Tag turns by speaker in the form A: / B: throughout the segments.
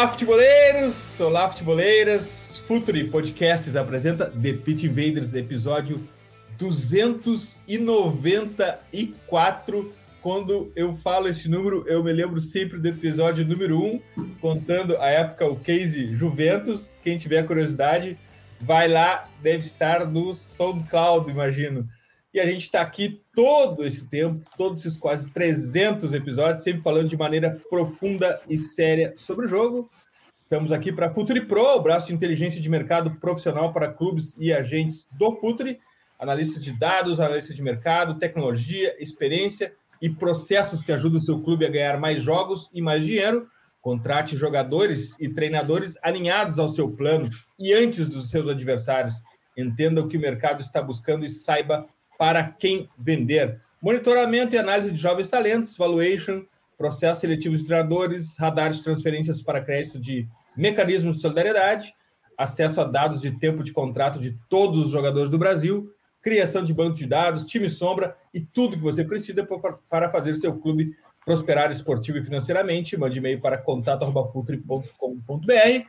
A: Olá, futeboleiros! Olá, futeboleiras! Futuri Podcasts apresenta The Pit Invaders, episódio 294. Quando eu falo esse número, eu me lembro sempre do episódio número 1, contando a época, o case Juventus. Quem tiver curiosidade, vai lá, deve estar no SoundCloud, imagino. E a gente está aqui todo esse tempo, todos esses quase 300 episódios, sempre falando de maneira profunda e séria sobre o jogo. Estamos aqui para Futuri Pro, o braço de inteligência de mercado profissional para clubes e agentes do Futuri, analistas de dados, analistas de mercado, tecnologia, experiência e processos que ajudam o seu clube a ganhar mais jogos e mais dinheiro. Contrate jogadores e treinadores alinhados ao seu plano e antes dos seus adversários. Entenda o que o mercado está buscando e saiba para quem vender. Monitoramento e análise de jovens talentos, valuation, processo seletivo de treinadores, radares de transferências para crédito de mecanismo de solidariedade, acesso a dados de tempo de contrato de todos os jogadores do Brasil, criação de banco de dados, time sombra e tudo que você precisa para fazer seu clube prosperar esportivo e financeiramente. Mande e-mail para contato.fulcre.com.br.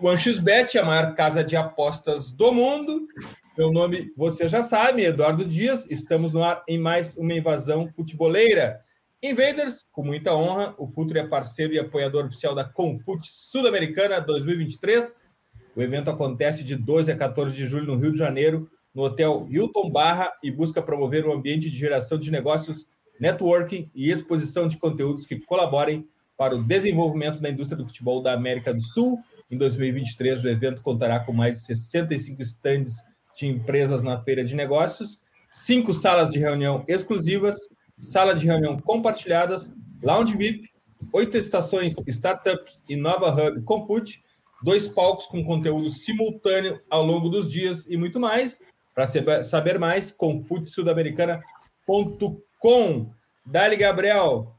A: O AnXBet, a maior casa de apostas do mundo. Meu nome, você já sabe, Eduardo Dias. Estamos no ar em mais uma invasão futeboleira. Invaders, com muita honra, o Futuro é parceiro e apoiador oficial da Confute Sul-Americana 2023. O evento acontece de 12 a 14 de julho no Rio de Janeiro, no Hotel Hilton Barra, e busca promover um ambiente de geração de negócios, networking e exposição de conteúdos que colaborem para o desenvolvimento da indústria do futebol da América do Sul. Em 2023, o evento contará com mais de 65 stands de empresas na feira de negócios, cinco salas de reunião exclusivas, sala de reunião compartilhadas, lounge VIP, oito estações startups e nova hub Confute, dois palcos com conteúdo simultâneo ao longo dos dias e muito mais. Para saber mais, confutesudamericana.com. Dali, Gabriel.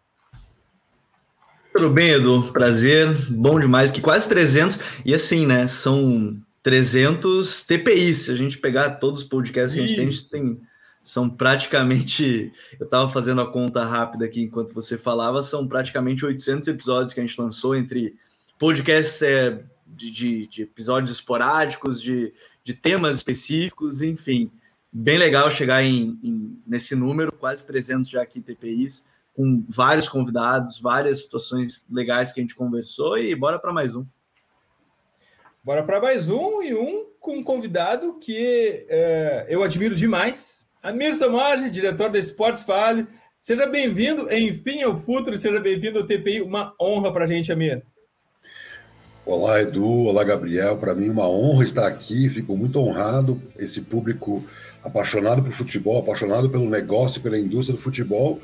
B: Tudo bem, Edu? Prazer, bom demais, que quase 300, e assim, né, são 300 TPIs. Se a gente pegar todos os podcasts que a gente tem, a gente tem são praticamente. Eu estava fazendo a conta rápida aqui enquanto você falava, são praticamente 800 episódios que a gente lançou entre podcasts é, de, de, de, episódios esporádicos, de, de temas específicos, enfim. Bem legal chegar em, em, nesse número, quase 300 já aqui TPIs, com vários convidados, várias situações legais que a gente conversou e bora para mais um.
A: Bora para mais um e um com um convidado que é, eu admiro demais. Amir Samaj, diretor da Esportes Vale. Seja bem-vindo, enfim, ao Futuro, seja bem-vindo ao TPI. Uma honra para a gente, Amir.
C: Olá, Edu. Olá, Gabriel. Para mim, uma honra estar aqui. Fico muito honrado. Esse público apaixonado por futebol, apaixonado pelo negócio, pela indústria do futebol.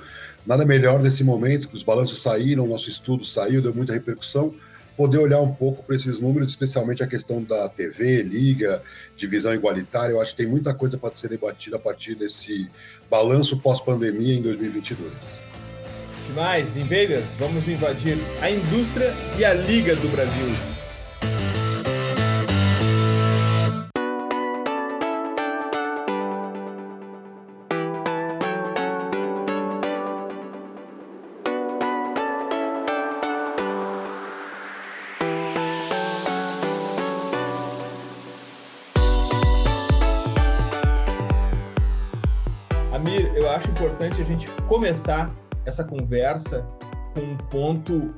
C: Nada melhor nesse momento que os balanços saíram, nosso estudo saiu, deu muita repercussão poder olhar um pouco para esses números, especialmente a questão da TV, liga, divisão igualitária. Eu acho que tem muita coisa para ser debatida a partir desse balanço pós-pandemia em 2022.
A: Demais, invaders, vamos invadir a indústria e a liga do Brasil. Importante a gente começar essa conversa com um ponto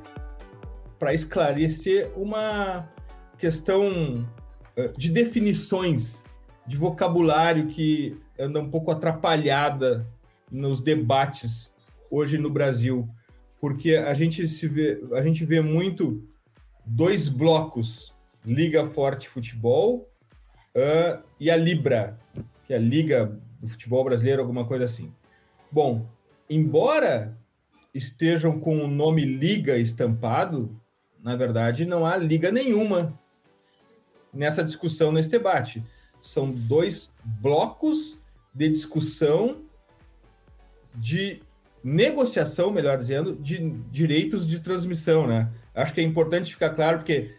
A: para esclarecer uma questão eh, de definições, de vocabulário que anda um pouco atrapalhada nos debates hoje no Brasil, porque a gente se vê, a gente vê muito dois blocos, Liga Forte Futebol uh, e a Libra, que é a Liga do Futebol Brasileiro, alguma coisa assim. Bom, embora estejam com o nome Liga estampado, na verdade não há liga nenhuma nessa discussão, nesse debate. São dois blocos de discussão de negociação, melhor dizendo, de direitos de transmissão, né? Acho que é importante ficar claro porque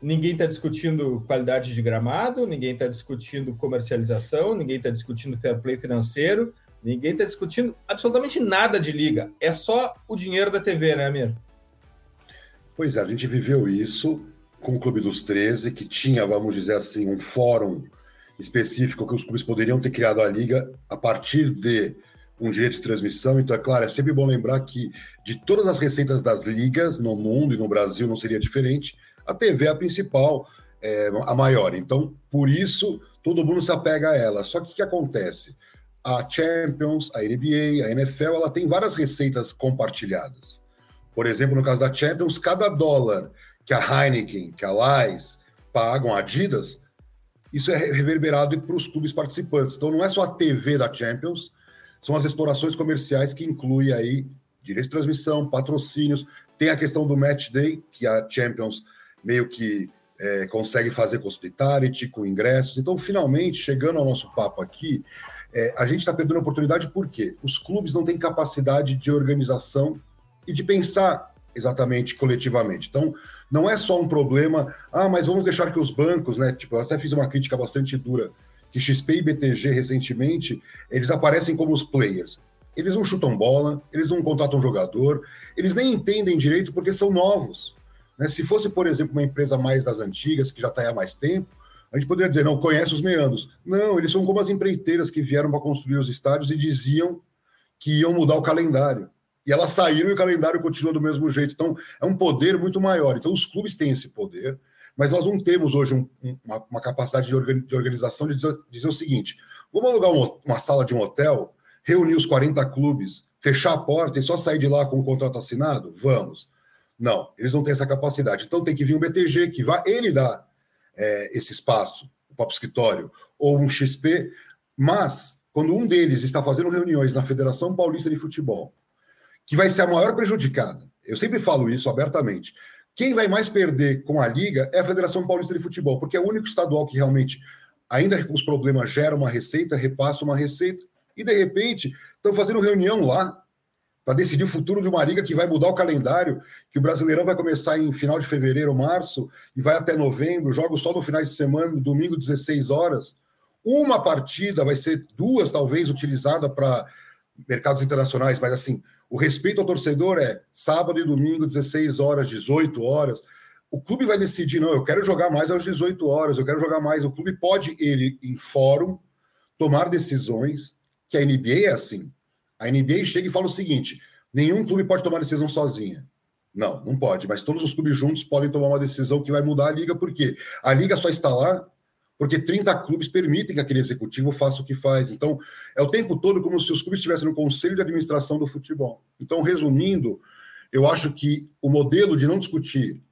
A: ninguém está discutindo qualidade de gramado, ninguém está discutindo comercialização, ninguém está discutindo fair play financeiro, ninguém está discutindo absolutamente nada de liga. É só o dinheiro da TV, né, Amir?
C: Pois é, a gente viveu isso com o Clube dos 13, que tinha, vamos dizer assim, um fórum específico que os clubes poderiam ter criado a liga a partir de um direito de transmissão. Então, é claro, é sempre bom lembrar que de todas as receitas das ligas no mundo e no Brasil não seria diferente, a TV é a principal, é, a maior. Então, por isso, todo mundo se apega a ela. Só que o que acontece? A Champions, a NBA, a NFL, ela tem várias receitas compartilhadas. Por exemplo, no caso da Champions, cada dólar que a Heineken, que a Lais pagam, a Adidas, isso é reverberado para os clubes participantes. Então não é só a TV da Champions, são as explorações comerciais que inclui aí direito de transmissão, patrocínios, tem a questão do match day, que a Champions meio que é, consegue fazer com hospitality, com ingressos. Então, finalmente, chegando ao nosso papo aqui, é, a gente está perdendo a oportunidade porque os clubes não têm capacidade de organização e de pensar exatamente coletivamente. Então, não é só um problema, ah, mas vamos deixar que os bancos, né? Tipo, eu até fiz uma crítica bastante dura, que XP e BTG recentemente, eles aparecem como os players. Eles não chutam bola, eles não contratam jogador, eles nem entendem direito porque são novos. Né? Se fosse, por exemplo, uma empresa mais das antigas, que já está há mais tempo, a gente poderia dizer, não, conhece os meandros. Não, eles são como as empreiteiras que vieram para construir os estádios e diziam que iam mudar o calendário. E elas saíram e o calendário continua do mesmo jeito. Então, é um poder muito maior. Então, os clubes têm esse poder, mas nós não temos hoje um, uma, uma, capacidade de, organização de dizer, dizer, o seguinte: vamos alugar uma, uma sala de um hotel, reunir os 40 clubes, fechar a porta e só sair de lá com o contrato assinado? Vamos. Não, eles não têm essa capacidade. Então tem que vir um BTG que vai, ele dá é, esse espaço, o próprio escritório, ou um XP, mas quando um deles está fazendo reuniões na Federação Paulista de Futebol, que vai ser a maior prejudicada. Eu sempre falo isso abertamente. Quem vai mais perder com a Liga é a Federação Paulista de Futebol, porque é o único estadual que realmente, ainda com os problemas, gera uma receita, repassa uma receita, e de repente estão fazendo reunião lá para decidir o futuro de uma liga que vai mudar o calendário, que o Brasileirão vai começar em final de fevereiro, março, e vai até novembro, jogos só no final de semana, domingo, 16 horas. Uma partida vai ser duas, talvez, utilizada para mercados internacionais, mas assim, o respeito ao torcedor é sábado e domingo, 16 horas, 18 horas. O clube vai decidir, não, eu quero jogar mais às 18 horas, eu quero jogar mais. O clube pode, ele, em fórum, tomar decisões, que a NBA é assim. A NBA chega e fala o seguinte: nenhum clube pode tomar decisão sozinha. Não, não pode, mas todos os clubes juntos podem tomar uma decisão que vai mudar a liga, porque a liga só está lá porque 30 clubes permitem que aquele executivo faça o que faz. Então, é o tempo todo como se os clubes estivessem no conselho de administração do futebol. Então, resumindo, eu acho que o modelo de não discutir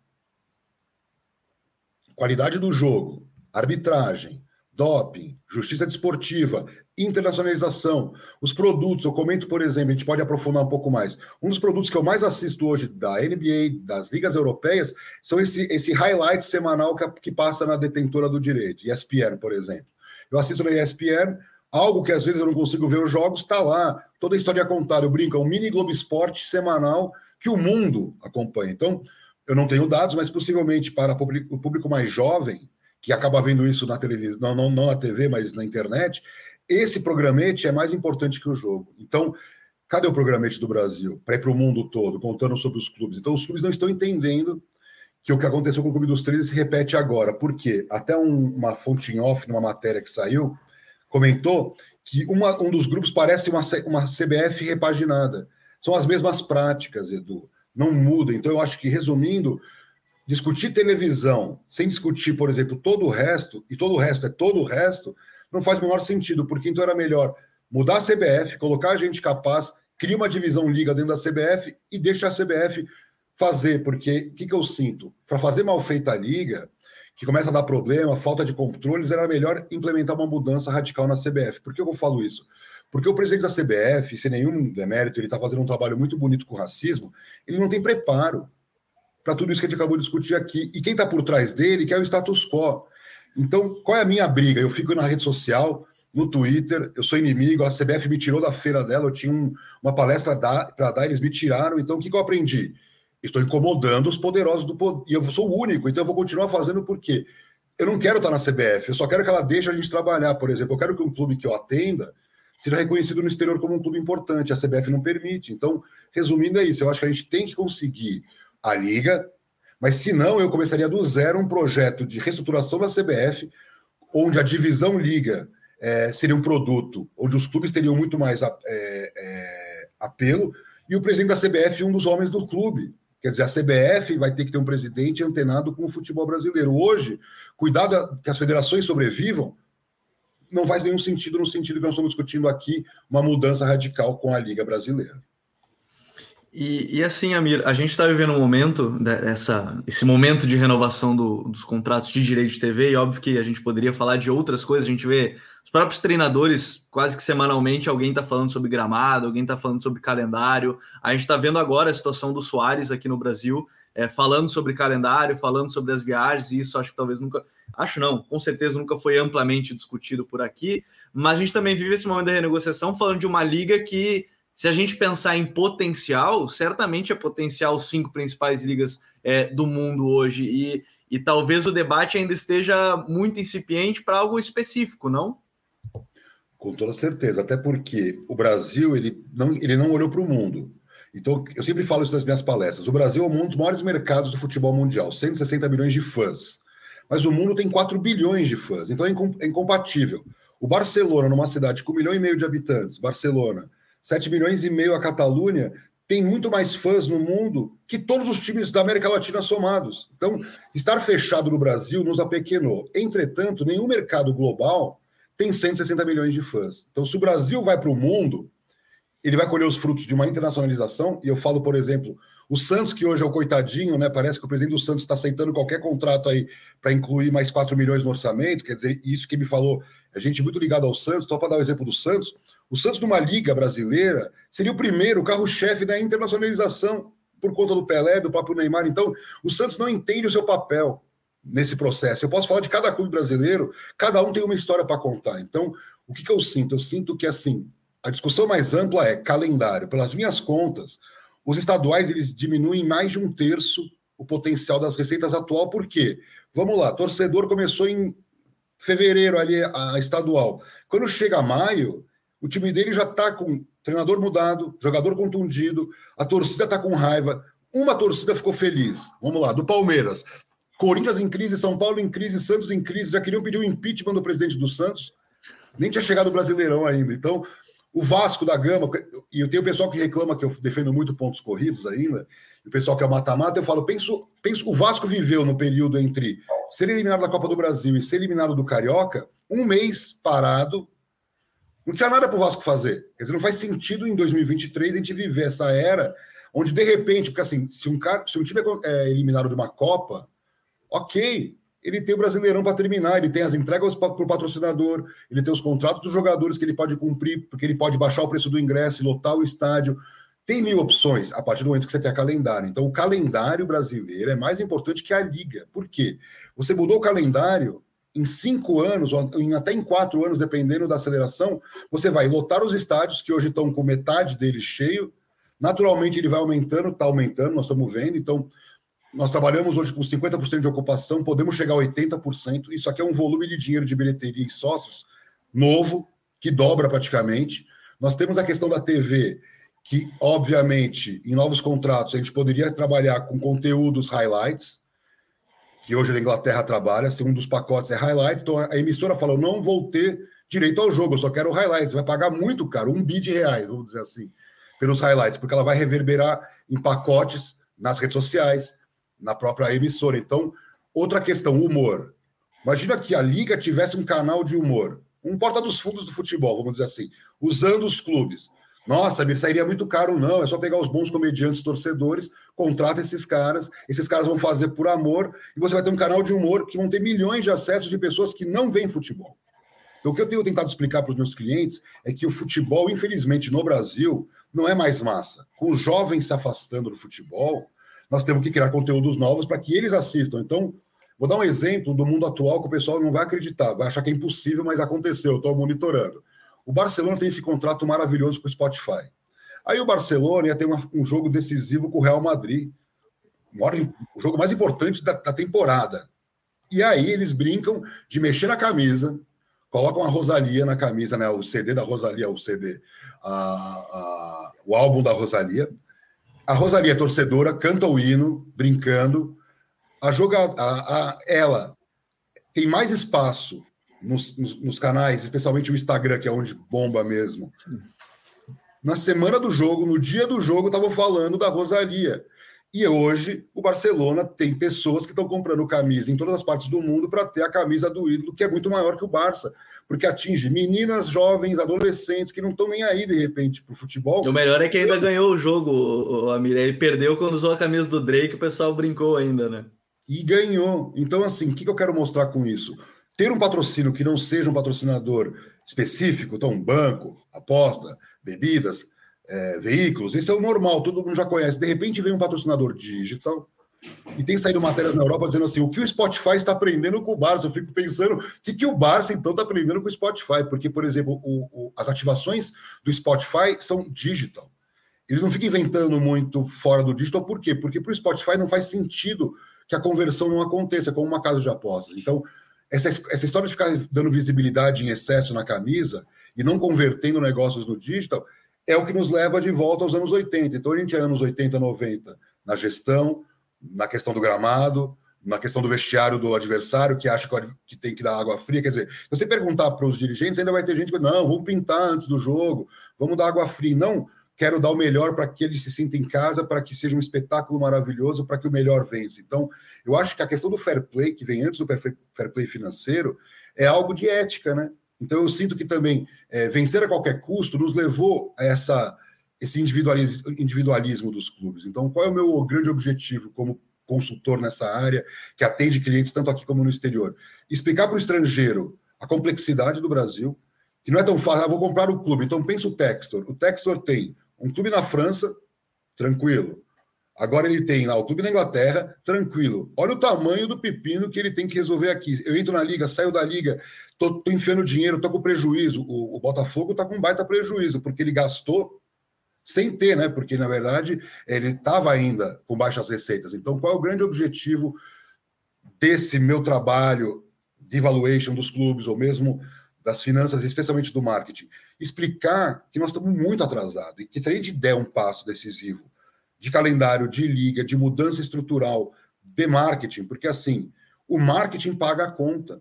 C: qualidade do jogo, arbitragem, doping, justiça desportiva, internacionalização, os produtos, eu comento, por exemplo, a gente pode aprofundar um pouco mais. Um dos produtos que eu mais assisto hoje da NBA, das ligas europeias, são esse, esse highlight semanal que, que passa na detentora do direito, ESPN, por exemplo. Eu assisto na ESPN, algo que às vezes eu não consigo ver os jogos, está lá, toda a história contada, eu brinco, é um mini Globo Esporte semanal que o mundo acompanha. Então, eu não tenho dados, mas possivelmente para o público mais jovem, que acaba vendo isso na televisão, não, não, não na TV, mas na internet, esse programete é mais importante que o jogo. Então, cadê o programete do Brasil? Para ir para o mundo todo, contando sobre os clubes. Então, os clubes não estão entendendo que o que aconteceu com o Clube dos 13 se repete agora. Por quê? Até um, uma fonte em off, numa matéria que saiu, comentou que uma, um dos grupos parece uma, uma CBF repaginada. São as mesmas práticas, Edu. Não muda. Então, eu acho que, resumindo, discutir televisão sem discutir, por exemplo, todo o resto, e todo o resto é todo o resto, não faz o menor sentido, porque então era melhor mudar a CBF, colocar a gente capaz, cria uma divisão liga dentro da CBF e deixa a CBF fazer, porque o que, que eu sinto? Para fazer mal feita a liga, que começa a dar problema, falta de controles, era melhor implementar uma mudança radical na CBF. Por que eu falo isso? Porque o presidente da CBF, sem nenhum demérito, ele está fazendo um trabalho muito bonito com o racismo, ele não tem preparo para tudo isso que a gente acabou de discutir aqui. E quem está por trás dele quer o status quo. Então, qual é a minha briga? Eu fico na rede social, no Twitter, eu sou inimigo, a CBF me tirou da feira dela, eu tinha um, uma palestra para dar, eles me tiraram. Então, o que, que eu aprendi? Estou incomodando os poderosos do poder. E eu sou o único, então eu vou continuar fazendo porque eu não quero estar na CBF, eu só quero que ela deixe a gente trabalhar. Por exemplo, eu quero que um clube que eu atenda seja reconhecido no exterior como um clube importante. A CBF não permite. Então, resumindo, é isso. Eu acho que a gente tem que conseguir a liga, mas se não, eu começaria do zero um projeto de reestruturação da CBF, onde a divisão liga é, seria um produto, onde os clubes teriam muito mais é, é, apelo, e o presidente da CBF um dos homens do clube. Quer dizer, a CBF vai ter que ter um presidente antenado com o futebol brasileiro. Hoje, cuidado que as federações sobrevivam, não faz nenhum sentido no sentido que nós estamos discutindo aqui, uma mudança radical com a Liga Brasileira.
B: E, e assim, Amir, a gente está vivendo um momento, esse momento de renovação do, dos contratos de direito de TV, e óbvio que a gente poderia falar de outras coisas, a gente vê os próprios treinadores, quase que semanalmente, alguém está falando sobre gramado, alguém está falando sobre calendário. A gente está vendo agora a situação do Soares aqui no Brasil, é, falando sobre calendário, falando sobre as viagens, e isso acho que talvez nunca. Acho não, com certeza nunca foi amplamente discutido por aqui, mas a gente também vive esse momento da renegociação falando de uma liga que se a gente pensar em potencial, certamente é potencial cinco principais ligas é, do mundo hoje. E, e talvez o debate ainda esteja muito incipiente para algo específico, não?
C: Com toda certeza, até porque o Brasil ele não, ele não olhou para o mundo. Então, eu sempre falo isso nas minhas palestras. O Brasil é um dos maiores mercados do futebol mundial, 160 milhões de fãs. Mas o mundo tem 4 bilhões de fãs, então é, é incompatível. O Barcelona, numa cidade com um milhão e meio de habitantes, Barcelona, 7 milhões e meio a Catalunha, tem muito mais fãs no mundo que todos os times da América Latina somados. Então, estar fechado no Brasil nos apequenou. Entretanto, nenhum mercado global tem 160 milhões de fãs. Então, se o Brasil vai para o mundo, ele vai colher os frutos de uma internacionalização. E eu falo, por exemplo, o Santos, que hoje é o coitadinho, né? Parece que o presidente do Santos está aceitando qualquer contrato aí para incluir mais 4 milhões no orçamento. Quer dizer, isso que me falou, a gente muito ligado ao Santos. Só para dar o exemplo do Santos, o Santos, numa liga brasileira, seria o primeiro carro-chefe da internacionalização por conta do Pelé, do próprio Neymar. Então, o Santos não entende o seu papel nesse processo. Eu posso falar de cada clube brasileiro, cada um tem uma história para contar. Então, o que, que eu sinto? Eu sinto que, assim, a discussão mais ampla é calendário. Pelas minhas contas, os estaduais eles diminuem mais de um terço o potencial das receitas atual. Por quê? Vamos lá, torcedor começou em fevereiro ali a estadual. Quando chega maio, o time dele já está com treinador mudado, jogador contundido, a torcida está com raiva. Uma torcida ficou feliz. Vamos lá, do Palmeiras. Corinthians em crise, São Paulo em crise, Santos em crise. Já queriam pedir o impeachment do presidente do Santos. Nem tinha chegado o Brasileirão ainda. Então, o Vasco da Gama, e eu tenho o pessoal que reclama que eu defendo muito pontos corridos ainda, e o pessoal que é mata-mata, eu falo, penso, penso, o Vasco viveu no período entre ser eliminado da Copa do Brasil e ser eliminado do Carioca, um mês parado, não tinha nada para o Vasco fazer. Quer dizer, não faz sentido em 2023 a gente viver essa era onde, de repente, porque assim, se um, cara, se um time é, é eliminado de uma Copa, ok, ele tem o Brasileirão para terminar, ele tem as entregas para o patrocinador, ele tem os contratos dos jogadores que ele pode cumprir, porque ele pode baixar o preço do ingresso, lotar o estádio. Tem mil opções a partir do momento que você tem a calendário. Então, o calendário brasileiro é mais importante que a liga. Por quê? Você mudou o calendário, em cinco anos, ou até em quatro anos, dependendo da aceleração, você vai lotar os estádios, que hoje estão com metade deles cheio. Naturalmente, ele vai aumentando, está aumentando, nós estamos vendo. Então, nós trabalhamos hoje com 50% de ocupação, podemos chegar a 80%. Isso aqui é um volume de dinheiro de bilheteria e sócios novo, que dobra praticamente. Nós temos a questão da TV, que, obviamente, em novos contratos, a gente poderia trabalhar com conteúdos highlights, que hoje a Inglaterra trabalha, se um dos pacotes é highlight, então a emissora falou, não vou ter direito ao jogo, eu só quero highlights, vai pagar muito caro, um bi de reais, vamos dizer assim, pelos highlights, porque ela vai reverberar em pacotes nas redes sociais, na própria emissora. Então, outra questão, humor. Imagina que a Liga tivesse um canal de humor, um porta dos fundos do futebol, vamos dizer assim, usando os clubes. Nossa, me sairia muito caro, não. É só pegar os bons comediantes torcedores, contrata esses caras, esses caras vão fazer por amor, e você vai ter um canal de humor que vão ter milhões de acessos de pessoas que não veem futebol. Então, o que eu tenho tentado explicar para os meus clientes é que o futebol, infelizmente, no Brasil, não é mais massa. Com os jovens se afastando do futebol, nós temos que criar conteúdos novos para que eles assistam. Então, vou dar um exemplo do mundo atual que o pessoal não vai acreditar, vai achar que é impossível, mas aconteceu, estou monitorando. O Barcelona tem esse contrato maravilhoso com o Spotify. Aí o Barcelona ia ter uma, um jogo decisivo com o Real Madrid, o jogo mais importante da, da temporada. E aí eles brincam de mexer na camisa, colocam a Rosalia na camisa, né? O CD da Rosalia, o CD, a, a, o álbum da Rosalia. A Rosalia é torcedora, canta o hino, brincando. A jogada, a, a, ela tem mais espaço nos, nos, nos, canais, especialmente o Instagram, que é onde bomba mesmo. Na semana do jogo, no dia do jogo, estavam falando da Rosalia. E hoje o Barcelona tem pessoas que estão comprando camisa em todas as partes do mundo para ter a camisa do ídolo, que é muito maior que o Barça, porque atinge meninas, jovens, adolescentes que não estão nem aí de repente para o futebol.
B: O melhor é que ainda ganhou o jogo, Amir. Ele perdeu quando usou a camisa do Drake, o pessoal brincou ainda, né?
C: E ganhou. Então, assim, o que eu quero mostrar com isso? Ter um patrocínio que não seja um patrocinador específico, então um banco, aposta, bebidas, é, veículos, isso é o normal, todo mundo já conhece. De repente vem um patrocinador digital e tem saído matérias na Europa dizendo assim: o que o Spotify está aprendendo com o Barça? Eu fico pensando, o que, que o Barça então está aprendendo com o Spotify? Porque, por exemplo, o, o, as ativações do Spotify são digital. Eles não ficam inventando muito fora do digital, por quê? Porque para o Spotify não faz sentido que a conversão não aconteça, como uma casa de apostas. Então, essa, essa história de ficar dando visibilidade em excesso na camisa e não convertendo negócios no digital é o que nos leva de volta aos anos 80. Então, a gente é anos 80, 90 na gestão, na questão do gramado, na questão do vestiário do adversário, que acha que tem que dar água fria. Quer dizer, se você perguntar para os dirigentes, ainda vai ter gente que não, vamos pintar antes do jogo, vamos dar água fria. Não, quero dar o melhor para que ele se sinta em casa, para que seja um espetáculo maravilhoso, para que o melhor vença. Então, eu acho que a questão do fair play, que vem antes do fair play financeiro, é algo de ética, né? Então eu sinto que também é, vencer a qualquer custo nos levou a essa, esse individualismo, dos clubes. Então, qual é o meu grande objetivo como consultor nessa área, que atende clientes tanto aqui como no exterior? Explicar para o estrangeiro a complexidade do Brasil, que não é tão fácil, ah, vou comprar o clube. Então pensa o Textor. O Textor tem um clube na França, tranquilo. Agora ele tem lá o clube na Inglaterra, tranquilo. Olha o tamanho do pepino que ele tem que resolver aqui. Eu entro na liga, saio da liga, tô, tô enfiando dinheiro, tô com prejuízo. O, o Botafogo tá com baita prejuízo, porque ele gastou sem ter, né? Porque, na verdade, ele estava ainda com baixas receitas. Então, qual é o grande objetivo desse meu trabalho de valuation dos clubes, ou mesmo das finanças, especialmente do marketing? Explicar que nós estamos muito atrasados e que se a gente der um passo decisivo de calendário, de liga, de mudança estrutural, de marketing, porque assim, o marketing paga a conta.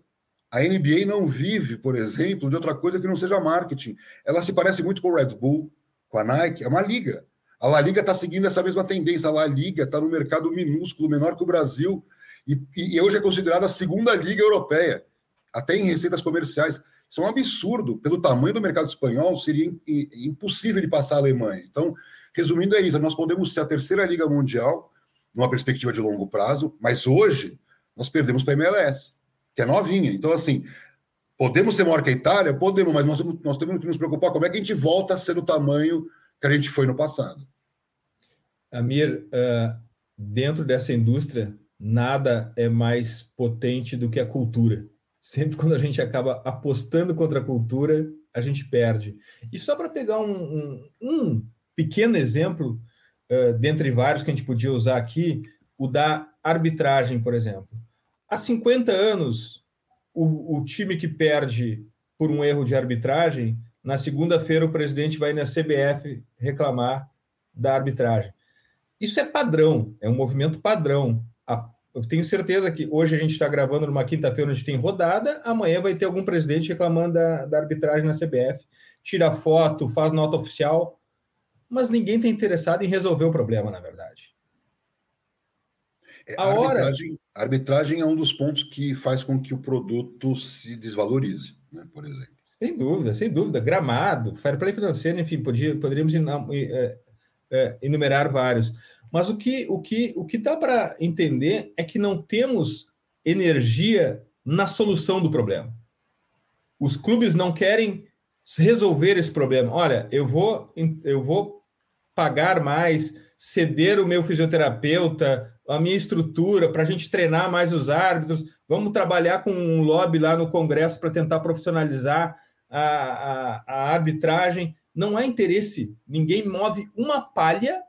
C: A NBA não vive, por exemplo, de outra coisa que não seja marketing. Ela se parece muito com o Red Bull, com a Nike, é uma liga. A La Liga está seguindo essa mesma tendência. A La Liga está no mercado minúsculo, menor que o Brasil, e, e hoje é considerada a segunda liga europeia, até em receitas comerciais. Isso é um absurdo. Pelo tamanho do mercado espanhol, seria impossível de passar a Alemanha. Então, Resumindo, é isso: nós podemos ser a terceira liga mundial, numa perspectiva de longo prazo, mas hoje nós perdemos para a MLS, que é novinha. Então, assim, podemos ser maior que a Itália? Podemos, mas nós, nós temos que nos preocupar como é que a gente volta a ser o tamanho que a gente foi no passado.
A: Amir, uh, dentro dessa indústria, nada é mais potente do que a cultura. Sempre quando a gente acaba apostando contra a cultura, a gente perde. E só para pegar um, um, um pequeno exemplo, uh, dentre vários que a gente podia usar aqui, o da arbitragem, por exemplo. Há 50 anos, o, o time que perde por um erro de arbitragem, na segunda-feira o presidente vai na CBF reclamar da arbitragem. Isso é padrão, é um movimento padrão. Eu tenho certeza que hoje a gente está gravando numa quinta-feira onde tem rodada, amanhã vai ter algum presidente reclamando da, da arbitragem na CBF, tira foto, faz nota oficial mas ninguém está interessado em resolver o problema, na verdade.
C: É, a, a, arbitragem, hora... a arbitragem é um dos pontos que faz com que o produto se desvalorize, né, por exemplo.
A: Sem dúvida, sem dúvida. Gramado, fair play financeiro, enfim, podia, poderíamos é, é, enumerar vários. Mas o que, o que, o que dá para entender é que não temos energia na solução do problema. Os clubes não querem resolver esse problema. Olha, eu vou, eu vou pagar mais, ceder o meu fisioterapeuta, a minha estrutura para a gente treinar mais os árbitros. Vamos trabalhar com um lobby lá no Congresso para tentar profissionalizar a, a, a arbitragem. Não há interesse. Ninguém move uma palha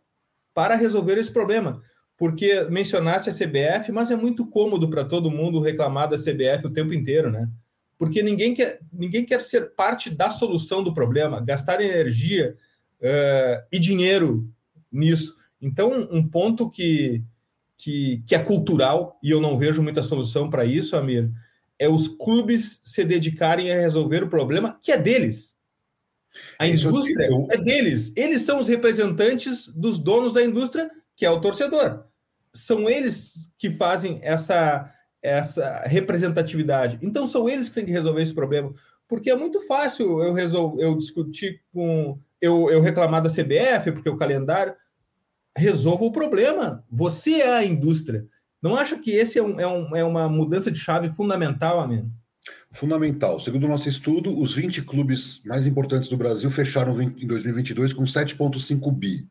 A: para resolver esse problema. Porque mencionaste a CBF, mas é muito cômodo para todo mundo reclamar da CBF o tempo inteiro, né? Porque ninguém quer, ninguém quer ser parte da solução do problema, gastar energia uh, e dinheiro nisso. Então, um ponto que, que, que é cultural, e eu não vejo muita solução para isso, Amir, é os clubes se dedicarem a resolver o problema que é deles. A indústria é deles. Eles são os representantes dos donos da indústria, que é o torcedor. São eles que fazem essa, essa representatividade. Então são eles que têm que resolver esse problema. Porque é muito fácil eu resolver, eu discutir com. Eu, eu reclamar da CBF, porque o calendário. Resolva o problema. Você é a indústria. Não acha que esse é, um, é, um, é uma mudança de chave fundamental, Amém?
C: Fundamental. Segundo o nosso estudo, os 20 clubes mais importantes do Brasil fecharam em 2022 com 7,5 bi.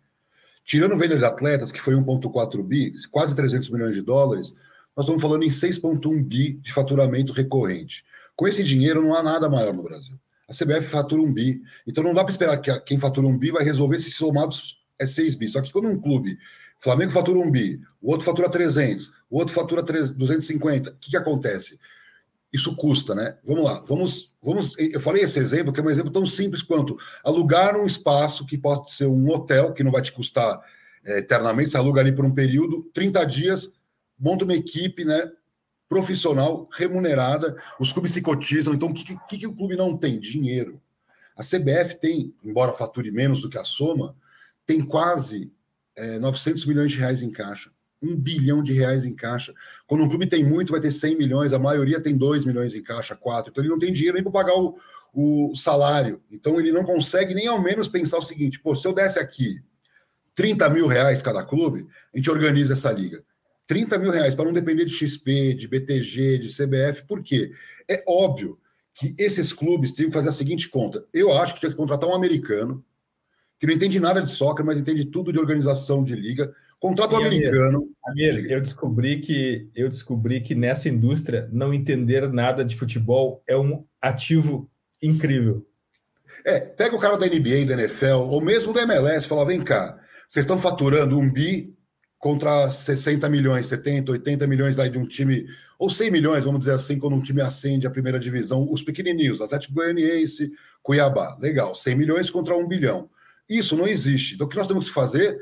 C: Tirando venda de atletas, que foi 1,4 bi, quase 300 milhões de dólares, nós estamos falando em 6,1 bi de faturamento recorrente. Com esse dinheiro, não há nada maior no Brasil. A CBF fatura um bi. Então não dá para esperar que quem fatura um bi vai resolver se somados é 6 bi. Só que quando um clube, Flamengo fatura um bi, o outro fatura 300, o outro fatura 250, o que, que acontece? Isso custa, né? Vamos lá, vamos, vamos. Eu falei esse exemplo, que é um exemplo tão simples quanto alugar um espaço que pode ser um hotel, que não vai te custar é, eternamente, você aluga ali por um período, 30 dias, monta uma equipe, né? Profissional, remunerada, os clubes se cotizam. Então, o que, que, que o clube não tem? Dinheiro. A CBF tem, embora fature menos do que a soma, tem quase é, 900 milhões de reais em caixa um bilhão de reais em caixa. Quando um clube tem muito, vai ter 100 milhões, a maioria tem 2 milhões em caixa, 4. Então ele não tem dinheiro nem para pagar o, o salário. Então ele não consegue nem ao menos pensar o seguinte: pô, se eu desse aqui 30 mil reais cada clube, a gente organiza essa liga. 30 mil reais para não depender de XP, de BTG, de CBF, por quê? É óbvio que esses clubes têm que fazer a seguinte conta. Eu acho que tinha que contratar um americano que não entende nada de soccer, mas entende tudo de organização de liga, Contrato e americano.
A: Amir, eu descobri que eu descobri que nessa indústria não entender nada de futebol é um ativo incrível.
C: É, pega o cara da NBA, da NFL, ou mesmo da MLS, fala: vem cá, vocês estão faturando um bi contra 60 milhões, 70, 80 milhões daí de um time, ou 100 milhões, vamos dizer assim, quando um time acende a primeira divisão, os pequenininhos, Atlético Goianiense, Cuiabá, legal, 100 milhões contra um bilhão. Isso não existe. Então, o que nós temos que fazer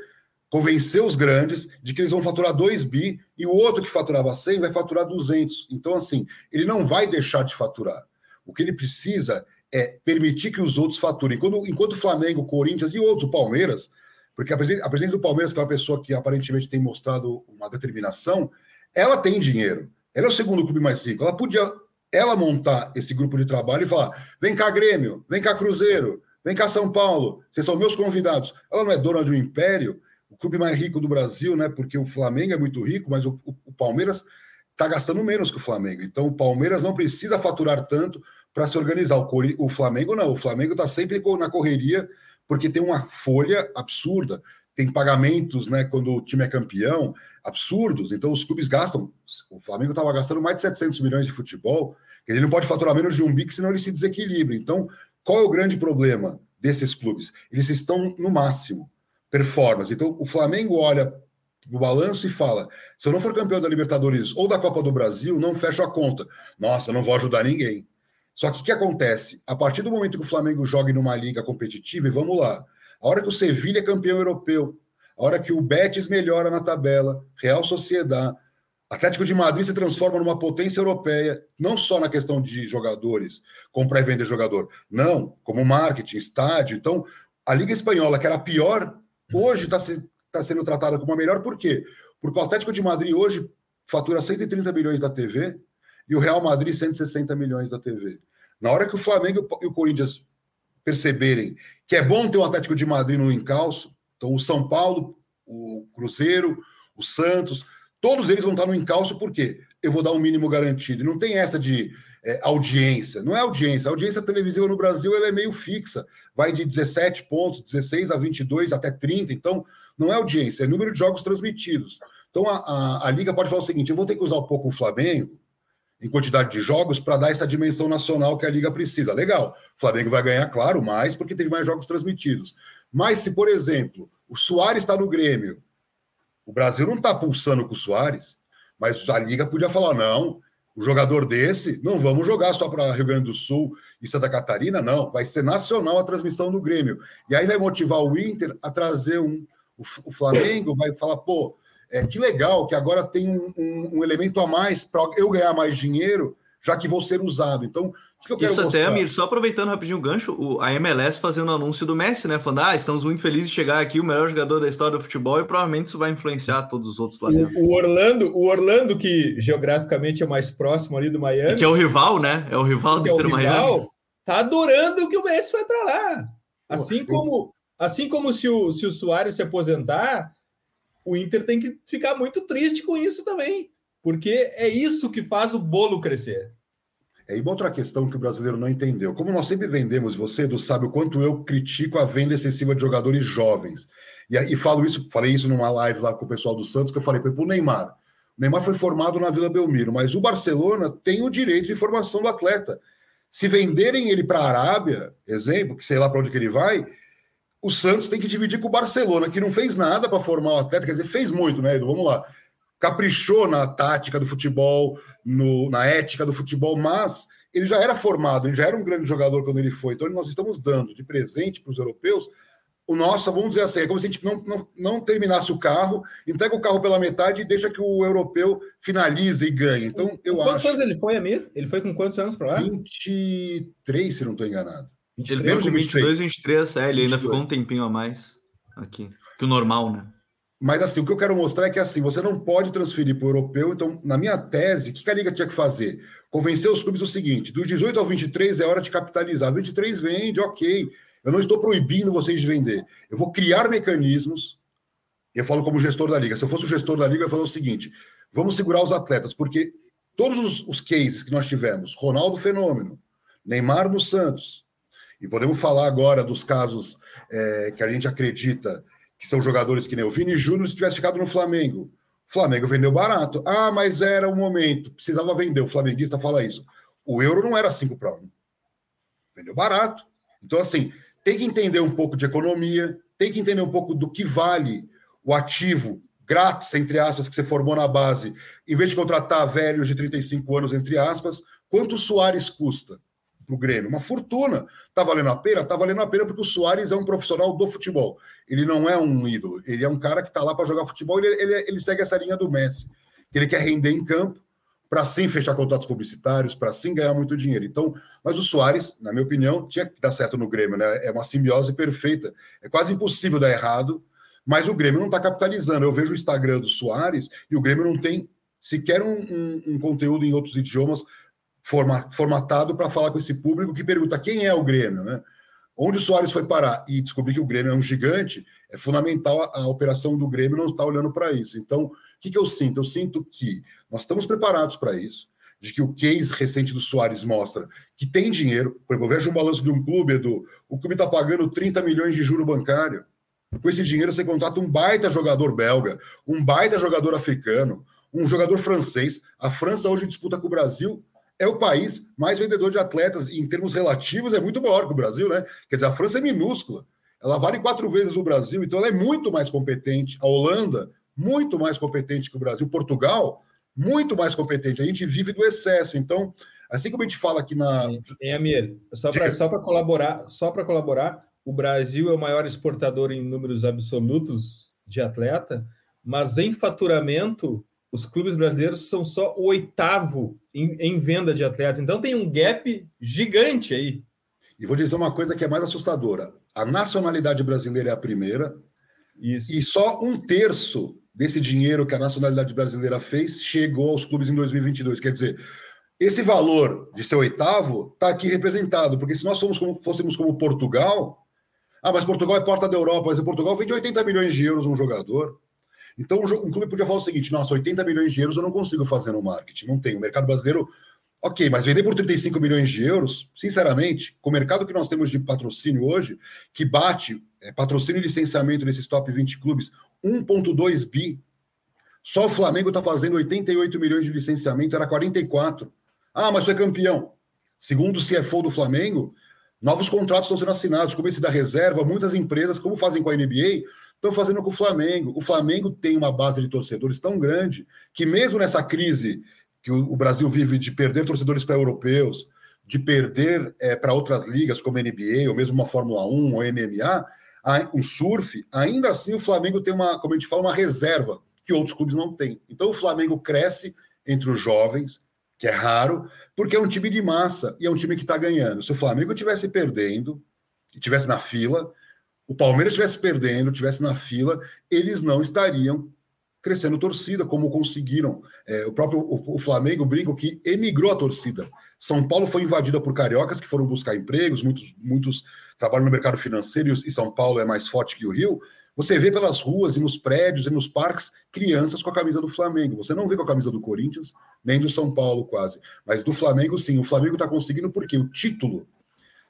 C: convencer os grandes de que eles vão faturar 2 bi e o outro que faturava 100 vai faturar 200. Então, assim, ele não vai deixar de faturar. O que ele precisa é permitir que os outros faturem. Quando, enquanto o Flamengo, o Corinthians e outros, o Palmeiras, porque a presidente, a presidente do Palmeiras, que é uma pessoa que aparentemente tem mostrado uma determinação, ela tem dinheiro. Ela é o segundo clube mais rico. Ela podia ela montar esse grupo de trabalho e falar: vem cá, Grêmio, vem cá, Cruzeiro, vem cá, São Paulo, vocês são meus convidados. Ela não é dona de um império o clube mais rico do Brasil, né? Porque o Flamengo é muito rico, mas o, o Palmeiras está gastando menos que o Flamengo. Então o Palmeiras não precisa faturar tanto para se organizar. O, o, Flamengo não. O Flamengo está sempre na correria porque tem uma folha absurda. Tem pagamentos, né? Quando o time é campeão, absurdos. Então os clubes gastam. O Flamengo estava gastando mais de 700 milhões de futebol. Ele não pode faturar menos de um bico, senão ele se desequilibra. Então, qual é o grande problema desses clubes? Eles estão no máximo performance. Então, o Flamengo olha no balanço e fala: se eu não for campeão da Libertadores ou da Copa do Brasil, não fecho a conta. Nossa, não vou ajudar ninguém. Só que o que acontece? A partir do momento que o Flamengo joga numa liga competitiva, e vamos lá, a hora que o Sevilha é campeão europeu, a hora que o Betis melhora na tabela, Real Sociedade, Atlético de Madrid se transforma numa potência europeia, não só na questão de jogadores, comprar e vender jogador, não, como marketing, estádio. Então, a Liga Espanhola, que era a pior hoje está se, tá sendo tratada como a melhor, por quê? Porque o Atlético de Madrid hoje fatura 130 milhões da TV e o Real Madrid 160 milhões da TV. Na hora que o Flamengo e o Corinthians perceberem que é bom ter o Atlético de Madrid no encalço, então o São Paulo, o Cruzeiro, o Santos, todos eles vão estar no encalço, por quê? Eu vou dar um mínimo garantido. E não tem essa de é, audiência. Não é audiência. A audiência televisiva no Brasil ela é meio fixa. Vai de 17 pontos, 16 a 22, até 30. Então, não é audiência, é número de jogos transmitidos. Então, a, a, a Liga pode falar o seguinte: eu vou ter que usar um pouco o Flamengo em quantidade de jogos para dar essa dimensão nacional que a Liga precisa. Legal. O Flamengo vai ganhar, claro, mais, porque teve mais jogos transmitidos. Mas se, por exemplo, o Soares está no Grêmio, o Brasil não está pulsando com o Soares, mas a Liga podia falar: não, o jogador desse, não vamos jogar só para Rio Grande do Sul e Santa Catarina, não. Vai ser nacional a transmissão do Grêmio. E aí vai motivar o Inter a trazer um. O, Flamengo vai falar, pô, é, que legal que agora tem um, um, um elemento a mais para eu ganhar mais dinheiro, já que vou ser usado. Então,
B: isso até, Amir, só aproveitando rapidinho o gancho, o, a MLS fazendo o anúncio do Messi, né? Falando, ah, estamos muito felizes de chegar aqui, o melhor jogador da história do futebol, e provavelmente isso vai influenciar todos os outros lá dentro.
A: O, o Orlando, o Orlando, que geograficamente é mais próximo ali do Miami.
B: E que é o rival, né? É o rival do
A: é Inter Miami. Tá adorando que o Messi vai para lá. Assim como, assim como se o, se o Soares se aposentar, o Inter tem que ficar muito triste com isso também. Porque é isso que faz o bolo crescer.
C: É, e outra questão que o brasileiro não entendeu. Como nós sempre vendemos, você, Edu, sabe o quanto eu critico a venda excessiva de jogadores jovens. E, e falo isso, falei isso numa live lá com o pessoal do Santos, que eu falei para o Neymar. O Neymar foi formado na Vila Belmiro, mas o Barcelona tem o direito de formação do atleta. Se venderem ele para a Arábia, exemplo, que sei lá para onde que ele vai, o Santos tem que dividir com o Barcelona, que não fez nada para formar o atleta, quer dizer, fez muito, né, Edu? Vamos lá caprichou na tática do futebol, no, na ética do futebol, mas ele já era formado, ele já era um grande jogador quando ele foi. Então, nós estamos dando de presente para os europeus o nosso, vamos dizer assim, é como se a gente não, não, não terminasse o carro, entrega o carro pela metade e deixa que o europeu finalize e ganhe. Então, eu
A: quantos
C: acho.
A: Quantos anos ele foi, Amir? Ele foi com quantos anos para lá?
C: 23, se não estou enganado.
B: Ele veio com 22, 23, é, ele 22. ainda ficou um tempinho a mais aqui. Que o normal, né?
C: Mas assim, o que eu quero mostrar é que assim, você não pode transferir para o europeu. Então, na minha tese, o que a Liga tinha que fazer? Convencer os clubes o seguinte: dos 18 ao 23 é hora de capitalizar. 23 vende, ok. Eu não estou proibindo vocês de vender. Eu vou criar mecanismos. Eu falo como gestor da Liga. Se eu fosse o gestor da Liga, eu ia falar o seguinte: vamos segurar os atletas, porque todos os, os cases que nós tivemos, Ronaldo Fenômeno, Neymar no Santos, e podemos falar agora dos casos é, que a gente acredita que são jogadores que nem o Vini Júnior, se tivesse ficado no Flamengo. O Flamengo vendeu barato. Ah, mas era o momento, precisava vender. O flamenguista fala isso. O euro não era 5 para 1. Vendeu barato. Então, assim, tem que entender um pouco de economia, tem que entender um pouco do que vale o ativo grátis, entre aspas, que você formou na base, em vez de contratar velhos de 35 anos, entre aspas, quanto o Soares custa? Para o Grêmio. Uma fortuna. Está valendo a pena? Está valendo a pena porque o Soares é um profissional do futebol. Ele não é um ídolo. Ele é um cara que está lá para jogar futebol. Ele, ele, ele segue essa linha do Messi. Ele quer render em campo para sim fechar contratos publicitários, para sim ganhar muito dinheiro. Então, mas o Soares, na minha opinião, tinha que dar certo no Grêmio, né? É uma simbiose perfeita. É quase impossível dar errado, mas o Grêmio não está capitalizando. Eu vejo o Instagram do Soares e o Grêmio não tem sequer um, um, um conteúdo em outros idiomas formatado para falar com esse público que pergunta quem é o Grêmio, né? Onde o Soares foi parar e descobrir que o Grêmio é um gigante, é fundamental a, a operação do Grêmio não estar tá olhando para isso. Então, o que, que eu sinto? Eu sinto que nós estamos preparados para isso, de que o case recente do Soares mostra que tem dinheiro. Por exemplo, eu vejo um balanço de um clube, Edu, o clube está pagando 30 milhões de juro bancário. Com esse dinheiro você contrata um baita jogador belga, um baita jogador africano, um jogador francês. A França hoje disputa com o Brasil é o país mais vendedor de atletas, em termos relativos, é muito maior que o Brasil, né? Quer dizer, a França é minúscula. Ela vale quatro vezes o Brasil, então ela é muito mais competente. A Holanda, muito mais competente que o Brasil. Portugal, muito mais competente. A gente vive do excesso. Então, assim como a gente fala aqui na.
A: É, Amir, só para só colaborar, só para colaborar, o Brasil é o maior exportador em números absolutos de atleta, mas em faturamento os clubes brasileiros são só o oitavo em, em, venda de atletas. Então tem um gap gigante aí.
C: E vou dizer uma coisa que é mais assustadora: a nacionalidade brasileira é a primeira, Isso. e só um terço desse dinheiro que a nacionalidade brasileira fez chegou aos clubes em 2022. Quer dizer, esse valor de ser oitavo está aqui representado, porque se nós somos como, fôssemos como Portugal, ah, mas Portugal é porta da Europa, mas Portugal vende 80 milhões de euros um jogador. Então, um clube podia falar o seguinte: nossa, 80 milhões de euros eu não consigo fazer no marketing, não tem. O mercado brasileiro Ok, mas vender por 35 milhões de euros, sinceramente, com o mercado que nós temos de patrocínio hoje, que bate é, patrocínio e licenciamento nesses top 20 clubes, 1,2 bi. Só o Flamengo está fazendo 88 milhões de licenciamento, era 44. Ah, mas foi campeão. Segundo o CFO do Flamengo, novos contratos estão sendo assinados, como esse da reserva, muitas empresas, como fazem com a NBA, estão fazendo com o Flamengo. O Flamengo tem uma base de torcedores tão grande que, mesmo nessa crise que o, Brasil vive de perder torcedores para europeus, de perder é, para outras ligas como NBA, ou mesmo uma Fórmula 1 ou MMA, um surf, ainda assim o Flamengo tem uma, como a gente fala, uma reserva que outros clubes não têm. Então o Flamengo cresce entre os jovens, que é raro, porque é um time de massa e é um time que está ganhando. Se o Flamengo estivesse perdendo, estivesse na fila, o Palmeiras estivesse perdendo, estivesse na fila, eles não estariam crescendo torcida, como conseguiram. É, o próprio o, o Flamengo brinca que emigrou a torcida. São Paulo foi invadida por cariocas que foram buscar empregos, muitos, muitos trabalham no mercado financeiro e São Paulo é mais forte que o Rio. Você vê pelas ruas e nos prédios e nos parques crianças com a camisa do Flamengo. Você não vê com a camisa do Corinthians, nem do São Paulo quase. Mas do Flamengo, sim. O Flamengo está conseguindo porque o título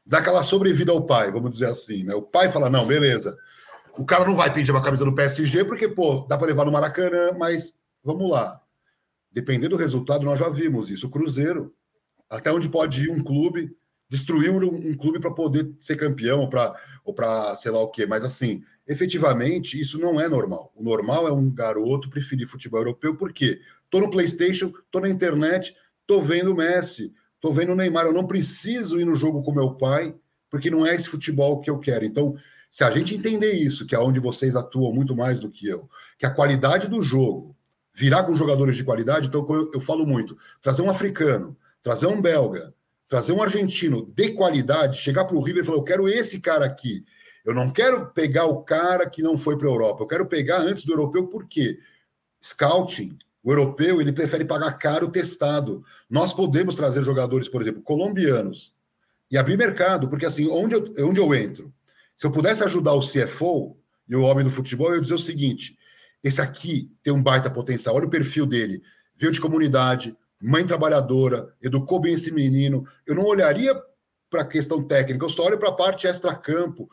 C: dá aquela sobrevida ao pai, vamos dizer assim. Né? O pai fala: não, beleza o cara não vai pedir uma camisa do PSG porque, pô, dá para levar no Maracanã, mas vamos lá. Dependendo do resultado, nós já vimos isso. O Cruzeiro, até onde pode ir um clube, destruiu um, clube para poder ser campeão ou para ou para sei lá o quê. Mas assim, efetivamente, isso não é normal. O normal é um garoto preferir futebol europeu, porque tô no PlayStation, tô na internet, tô vendo o Messi, tô vendo o Neymar. Eu não preciso ir no jogo com meu pai, porque não é esse futebol que eu quero. Então, se a gente entender isso, que é onde vocês atuam muito mais do que eu, que a qualidade do jogo virar com jogadores de qualidade, então eu, eu falo muito, trazer um africano, trazer um belga, trazer um argentino de qualidade, chegar para o River e falar, eu quero esse cara aqui. Eu não quero pegar o cara que não foi para a Europa, eu quero pegar antes do europeu, por quê? Scouting, o europeu, ele prefere pagar caro testado. Nós podemos trazer jogadores, por exemplo, colombianos, e abrir mercado, porque assim, onde eu, onde eu entro? Se eu pudesse ajudar o CFO e o homem do futebol, eu ia dizer o seguinte: esse aqui tem um baita potencial, olha o perfil dele, veio de comunidade, mãe trabalhadora, educou bem esse menino. Eu não olharia para a questão técnica, eu só olho para a parte extra-campo.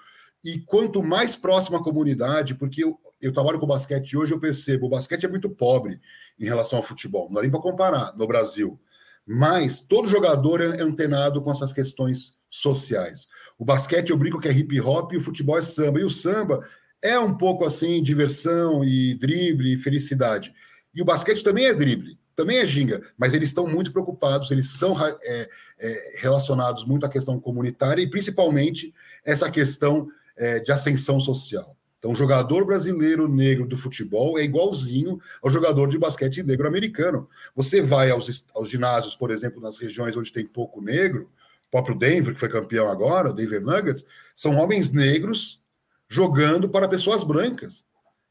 C: E quanto mais próxima a comunidade, porque eu, eu trabalho com basquete hoje, eu percebo, o basquete é muito pobre em relação ao futebol, não dá nem para comparar no Brasil. Mas todo jogador é antenado com essas questões sociais. O basquete eu brinco que é hip hop e o futebol é samba. E o samba é um pouco assim, diversão e drible e felicidade. E o basquete também é drible, também é ginga, mas eles estão muito preocupados, eles são é, é, relacionados muito à questão comunitária e principalmente essa questão é, de ascensão social. Então, o jogador brasileiro negro do futebol é igualzinho ao jogador de basquete negro americano. Você vai aos, aos ginásios, por exemplo, nas regiões onde tem pouco negro, próprio Denver, que foi campeão agora, o Denver Nuggets, são homens negros jogando para pessoas brancas.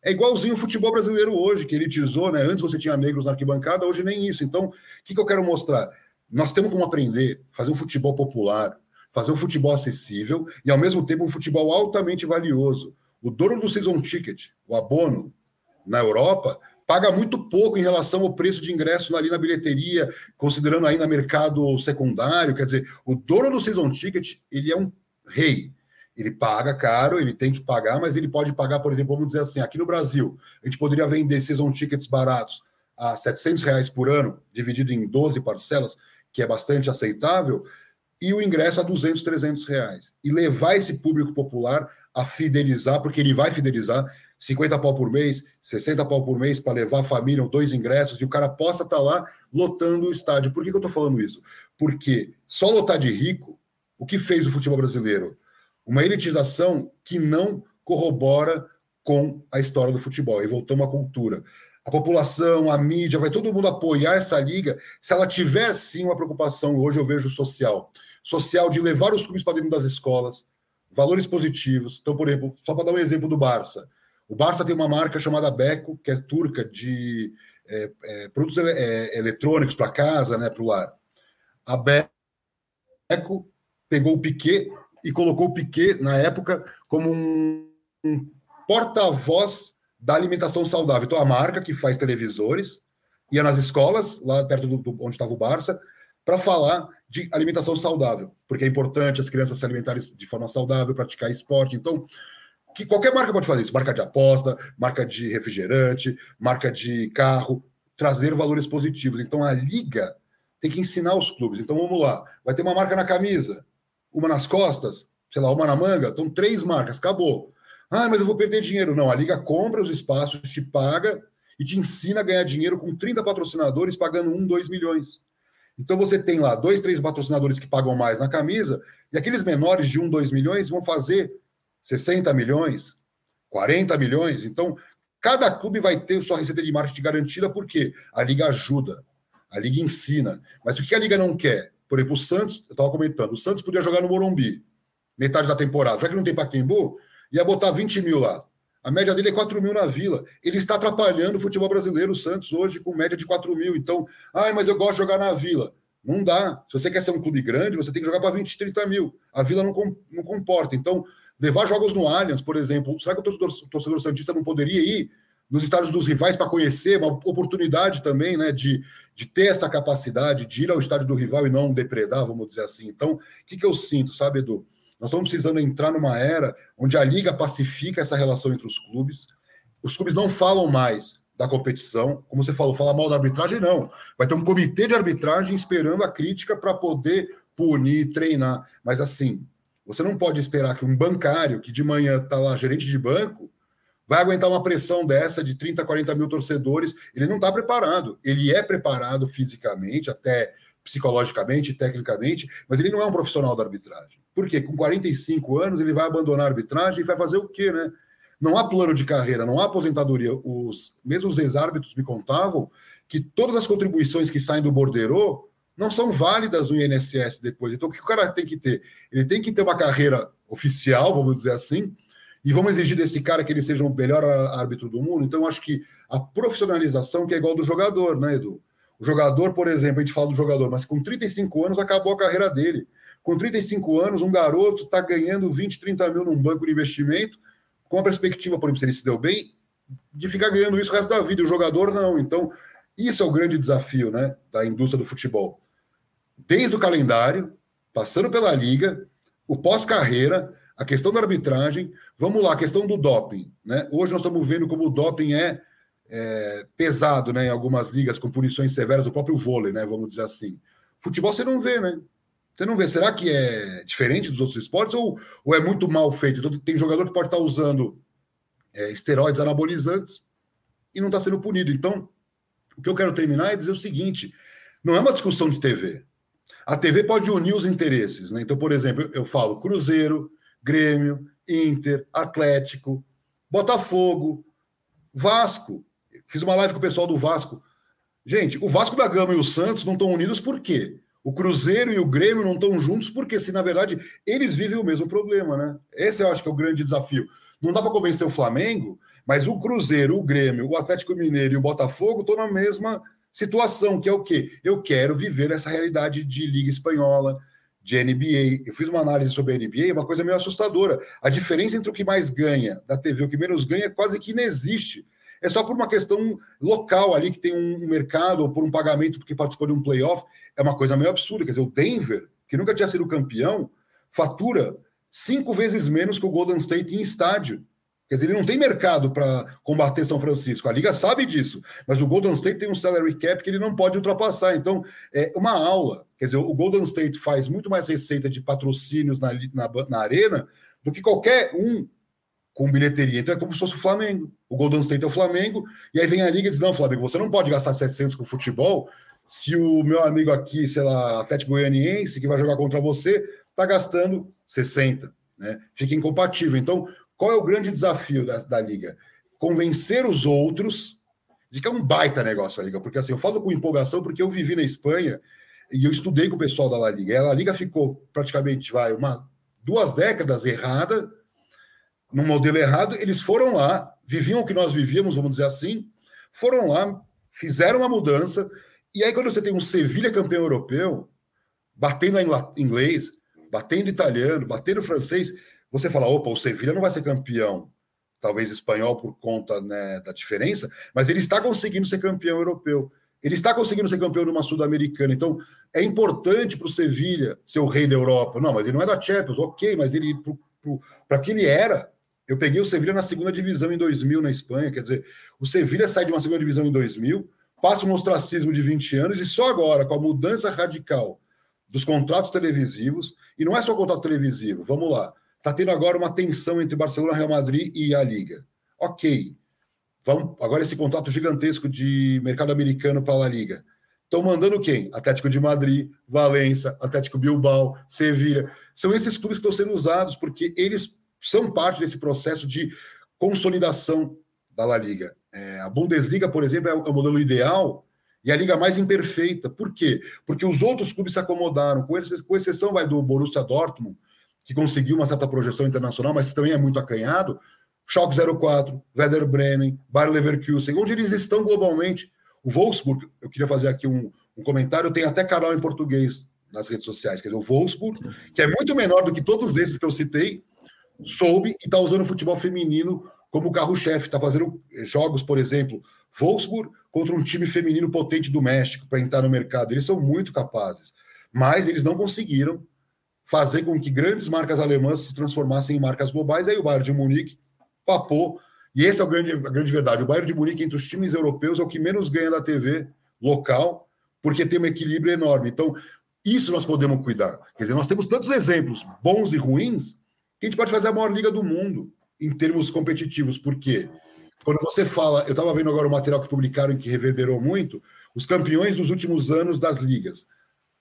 C: É igualzinho o futebol brasileiro hoje, que elitizou, né? Antes você tinha negros na arquibancada, hoje nem isso. Então, o que, que eu quero mostrar? Nós temos como aprender, fazer um futebol popular, fazer um futebol acessível e, ao mesmo tempo, um futebol altamente valioso. O dono do season ticket, o abono, na Europa, paga muito pouco em relação ao preço de ingresso ali na bilheteria, considerando ainda mercado secundário. Quer dizer, o dono do season ticket ele é um rei. Ele paga caro, ele tem que pagar, mas ele pode pagar, por exemplo, vamos dizer assim, aqui no Brasil, a gente poderia vender season tickets baratos a 700 reais por ano, dividido em 12 parcelas, que é bastante aceitável, e o ingresso a 200, 300 reais. E levar esse público popular a fidelizar, porque ele vai fidelizar, 50 pau por mês, 60 pau por mês para levar a família, dois ingressos, e o cara possa estar tá lá lotando o estádio. Por que, que eu estou falando isso? Porque só lotar de rico, o que fez o futebol brasileiro? Uma elitização que não corrobora com a história do futebol, e voltou uma cultura. A população, a mídia, vai todo mundo apoiar essa liga se ela tiver sim uma preocupação, hoje eu vejo social, social de levar os clubes para dentro das escolas, valores positivos. Então, por exemplo, só para dar um exemplo do Barça, o Barça tem uma marca chamada Beco, que é turca, de é, é, produtos ele, é, eletrônicos para casa, né, para o lar. A Beco pegou o Piquet e colocou o Piquet, na época, como um, um porta-voz da alimentação saudável. Então, a marca que faz televisores ia nas escolas, lá perto do, do onde estava o Barça, para falar de alimentação saudável, porque é importante as crianças se alimentarem de forma saudável, praticar esporte. Então, que qualquer marca pode fazer isso, marca de aposta, marca de refrigerante, marca de carro, trazer valores positivos. Então, a liga tem que ensinar os clubes. Então, vamos lá, vai ter uma marca na camisa, uma nas costas, sei lá, uma na manga, então três marcas, acabou. Ah, mas eu vou perder dinheiro. Não, a liga compra os espaços, te paga e te ensina a ganhar dinheiro com 30 patrocinadores pagando 1, 2 milhões. Então você tem lá dois, três patrocinadores que pagam mais na camisa, e aqueles menores de 1, 2 milhões vão fazer 60 milhões, 40 milhões. Então, cada clube vai ter sua receita de marketing garantida, porque a liga ajuda, a liga ensina. Mas o que a liga não quer? Por exemplo, o Santos, eu estava comentando, o Santos podia jogar no Morumbi, metade da temporada. Já que não tem Paquembu, ia botar 20 mil lá. A média dele é 4 mil na Vila. Ele está atrapalhando o futebol brasileiro, o Santos, hoje, com média de 4 mil. Então, ai, mas eu gosto de jogar na Vila. Não dá. Se você quer ser um clube grande, você tem que jogar para 20, 30 mil. A Vila não, com, não comporta. Então, levar jogos no Allianz, por exemplo, será que o torcedor, torcedor Santista não poderia ir nos estádios dos rivais para conhecer, uma oportunidade também, né, de, de ter essa capacidade de ir ao estádio do rival e não depredar, vamos dizer assim. Então, o que, que eu sinto, sabe, Edu? Nós estamos precisando entrar numa era onde a liga pacifica essa relação entre os clubes. Os clubes não falam mais da competição, como você falou, falar mal da arbitragem, não. Vai ter um comitê de arbitragem esperando a crítica para poder punir, treinar. Mas assim, você não pode esperar que um bancário que de manhã está lá, gerente de banco, vai aguentar uma pressão dessa de 30, 40 mil torcedores. Ele não está preparado. Ele é preparado fisicamente, até psicologicamente, tecnicamente, mas ele não é um profissional da arbitragem. Por quê? Com 45 anos, ele vai abandonar a arbitragem e vai fazer o quê, né? Não há plano de carreira, não há aposentadoria. Os, mesmo os ex-árbitros me contavam que todas as contribuições que saem do borderô não são válidas no INSS depois. Então, o que o cara tem que ter? Ele tem que ter uma carreira oficial, vamos dizer assim, e vamos exigir desse cara que ele seja o melhor árbitro do mundo. Então, acho que a profissionalização que é igual do jogador, né, Edu? O jogador, por exemplo, a gente fala do jogador, mas com 35 anos acabou a carreira dele. Com 35 anos, um garoto está ganhando 20, 30 mil num banco de investimento, com a perspectiva, por exemplo, se ele se deu bem, de ficar ganhando isso o resto da vida. O jogador não. Então, isso é o grande desafio né, da indústria do futebol. Desde o calendário, passando pela liga, o pós-carreira, a questão da arbitragem, vamos lá, a questão do doping. Né? Hoje nós estamos vendo como o doping é é, pesado né, em algumas ligas, com punições severas, o próprio vôlei, né, vamos dizer assim. Futebol você não vê, né? Você não vê. Será que é diferente dos outros esportes ou, ou é muito mal feito? Então, tem jogador que pode estar usando é, esteroides anabolizantes e não está sendo punido. Então, o que eu quero terminar é dizer o seguinte: não é uma discussão de TV. A TV pode unir os interesses. Né? Então, por exemplo, eu falo Cruzeiro, Grêmio, Inter, Atlético, Botafogo, Vasco. Fiz uma live com o pessoal do Vasco. Gente, o Vasco da Gama e o Santos não estão unidos por quê? O Cruzeiro e o Grêmio não estão juntos porque, se na verdade, eles vivem o mesmo problema, né? Esse eu acho que é o grande desafio. Não dá para convencer o Flamengo, mas o Cruzeiro, o Grêmio, o Atlético Mineiro e o Botafogo estão na mesma situação, que é o quê? Eu quero viver essa realidade de Liga Espanhola, de NBA. Eu fiz uma análise sobre a NBA, uma coisa meio assustadora. A diferença entre o que mais ganha da TV e o que menos ganha quase que inexiste. É só por uma questão local ali, que tem um mercado, ou por um pagamento porque participou de um playoff. É uma coisa meio absurda. Quer dizer, o Denver, que nunca tinha sido campeão, fatura cinco vezes menos que o Golden State em estádio. Quer dizer, ele não tem mercado para combater São Francisco. A liga sabe disso, mas o Golden State tem um salary cap que ele não pode ultrapassar. Então, é uma aula. Quer dizer, o Golden State faz muito mais receita de patrocínios na, na, na arena do que qualquer um com bilheteria. Então é como se fosse o Flamengo. O Golden State é o Flamengo, e aí vem a liga e diz: não, Flamengo, você não pode gastar 700 com futebol se o meu amigo aqui, sei lá, Atlético Goianiense, que vai jogar contra você, está gastando 60. Né? Fica incompatível. Então, qual é o grande desafio da, da liga? Convencer os outros de que é um baita negócio a liga. Porque assim, eu falo com empolgação porque eu vivi na Espanha e eu estudei com o pessoal da La Liga. E a La Liga ficou praticamente vai, uma, duas décadas errada, num modelo errado. Eles foram lá, viviam o que nós vivíamos, vamos dizer assim, foram lá, fizeram uma mudança. E aí, quando você tem um Sevilha campeão europeu, batendo em inglês, batendo italiano, batendo francês, você fala: opa, o Sevilha não vai ser campeão, talvez espanhol por conta né, da diferença, mas ele está conseguindo ser campeão europeu Ele está conseguindo ser campeão de uma Sul-Americana. Então, é importante para o Sevilha ser o rei da Europa. Não, mas ele não é da Champions, ok, mas ele, para que ele era, eu peguei o Sevilha na segunda divisão em 2000 na Espanha. Quer dizer, o Sevilha sai de uma segunda divisão em 2000, passa um ostracismo de 20 anos e só agora, com a mudança radical dos contratos televisivos, e não é só contrato televisivo, vamos lá, está tendo agora uma tensão entre Barcelona, Real Madrid e a Liga. Ok. Vamos, agora esse contrato gigantesco de mercado americano para a Liga. Estão mandando quem? Atlético de Madrid, Valência, Atlético Bilbao, Sevilha. São esses clubes que estão sendo usados porque eles são parte desse processo de consolidação da La Liga. É, a Bundesliga, por exemplo, é o modelo ideal e a liga mais imperfeita. Por quê? Porque os outros clubes se acomodaram, com, com exceção vai, do Borussia Dortmund, que conseguiu uma certa projeção internacional, mas também é muito acanhado. Schalke 04, Werder Bremen, Bayer Leverkusen, onde eles estão globalmente. O Wolfsburg, eu queria fazer aqui um, um comentário, tem até canal em português nas redes sociais, quer dizer, o Wolfsburg, que é muito menor do que todos esses que eu citei, soube e está usando o futebol feminino como carro-chefe, está fazendo jogos, por exemplo, Wolfsburg contra um time feminino potente do México para entrar no mercado. Eles são muito capazes, mas eles não conseguiram fazer com que grandes marcas alemãs se transformassem em marcas globais. Aí o Bayern de Munique papou. E essa é a grande, a grande verdade. O Bayern de Munique, entre os times europeus, é o que menos ganha da TV local, porque tem um equilíbrio enorme. Então, isso nós podemos cuidar. Quer dizer, nós temos tantos exemplos bons e ruins a gente pode fazer a maior liga do mundo em termos competitivos. Por quê? Quando você fala, eu estava vendo agora o material que publicaram que reverberou muito, os campeões dos últimos anos das ligas.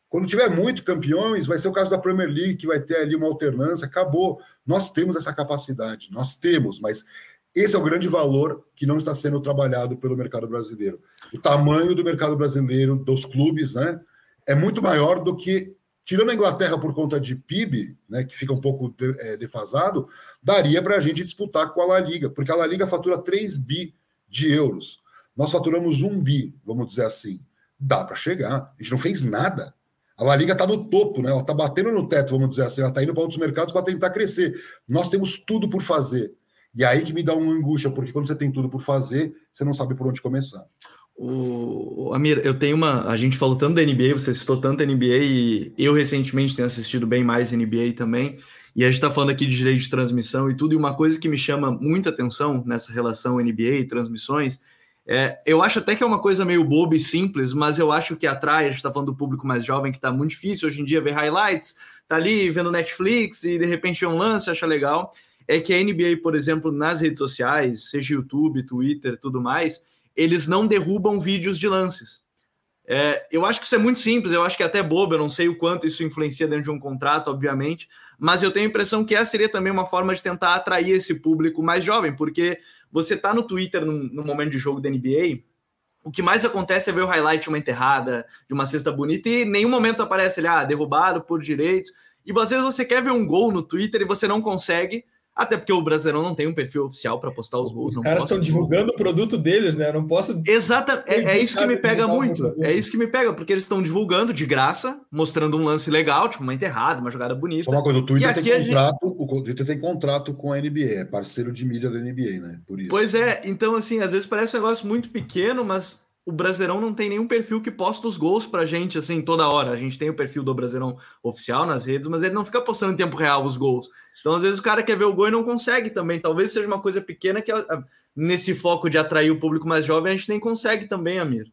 C: Quando tiver muito campeões, vai ser o caso da Premier League, que vai ter ali uma alternância, acabou. Nós temos essa capacidade, nós temos, mas esse é o grande valor que não está sendo trabalhado pelo mercado brasileiro. O tamanho do mercado brasileiro, dos clubes, né, é muito maior do que tirando a Inglaterra por conta de PIB, né, que fica um pouco de, é, defasado, daria para a gente disputar com a La Liga, porque a La Liga fatura 3 bi de euros. Nós faturamos 1 bi, vamos dizer assim. Dá para chegar. A gente não fez nada. A La Liga está no topo, né? ela está batendo no teto, vamos dizer assim, ela está indo para outros mercados para tentar crescer. Nós temos tudo por fazer. E aí que me dá uma angústia, porque quando você tem tudo por fazer, você não sabe por onde começar.
B: O, Amir, eu tenho uma. A gente falou tanto da NBA, você citou tanto NBA, e eu recentemente tenho assistido bem mais NBA também. E a gente está falando aqui de direito de transmissão e tudo, e uma coisa que me chama muita atenção nessa relação NBA e transmissões, é, eu acho até que é uma coisa meio boba e simples, mas eu acho que atrai, a gente está falando do público mais jovem, que está muito difícil hoje em dia ver highlights, tá ali vendo Netflix e de repente é um lance, acha legal. É que a NBA, por exemplo, nas redes sociais, seja YouTube, Twitter tudo mais, eles não derrubam vídeos de lances. É, eu acho que isso é muito simples, eu acho que é até bobo, eu não sei o quanto isso influencia dentro de um contrato, obviamente, mas eu tenho a impressão que essa seria também uma forma de tentar atrair esse público mais jovem, porque você tá no Twitter no, no momento de jogo da NBA, o que mais acontece é ver o highlight de uma enterrada, de uma cesta bonita, e em nenhum momento aparece ele, ah, derrubado por direitos. E às vezes você quer ver um gol no Twitter e você não consegue, até porque o Brasileirão não tem um perfil oficial para postar os gols.
A: Os caras estão divulgando o produto deles, né? Eu não posso.
B: Exatamente. É, é, isso que me pega muito. É isso que me pega, porque eles estão divulgando de graça, mostrando um lance legal, tipo uma enterrada, uma jogada bonita. Só
C: uma coisa, o Twitter tem contrato, gente... o Twitter tem contrato com a NBA, é parceiro de mídia da NBA, né?
B: Por isso. Pois é, então assim, às vezes parece um negócio muito pequeno, mas o Brasileirão não tem nenhum perfil que posta os gols pra gente, assim, toda hora. A gente tem o perfil do Brasileirão oficial nas redes, mas ele não fica postando em tempo real os gols. Então, às vezes, o cara quer ver o gol e não consegue também. Talvez seja uma coisa pequena que, nesse foco de atrair o público mais jovem, a gente nem consegue também, Amir.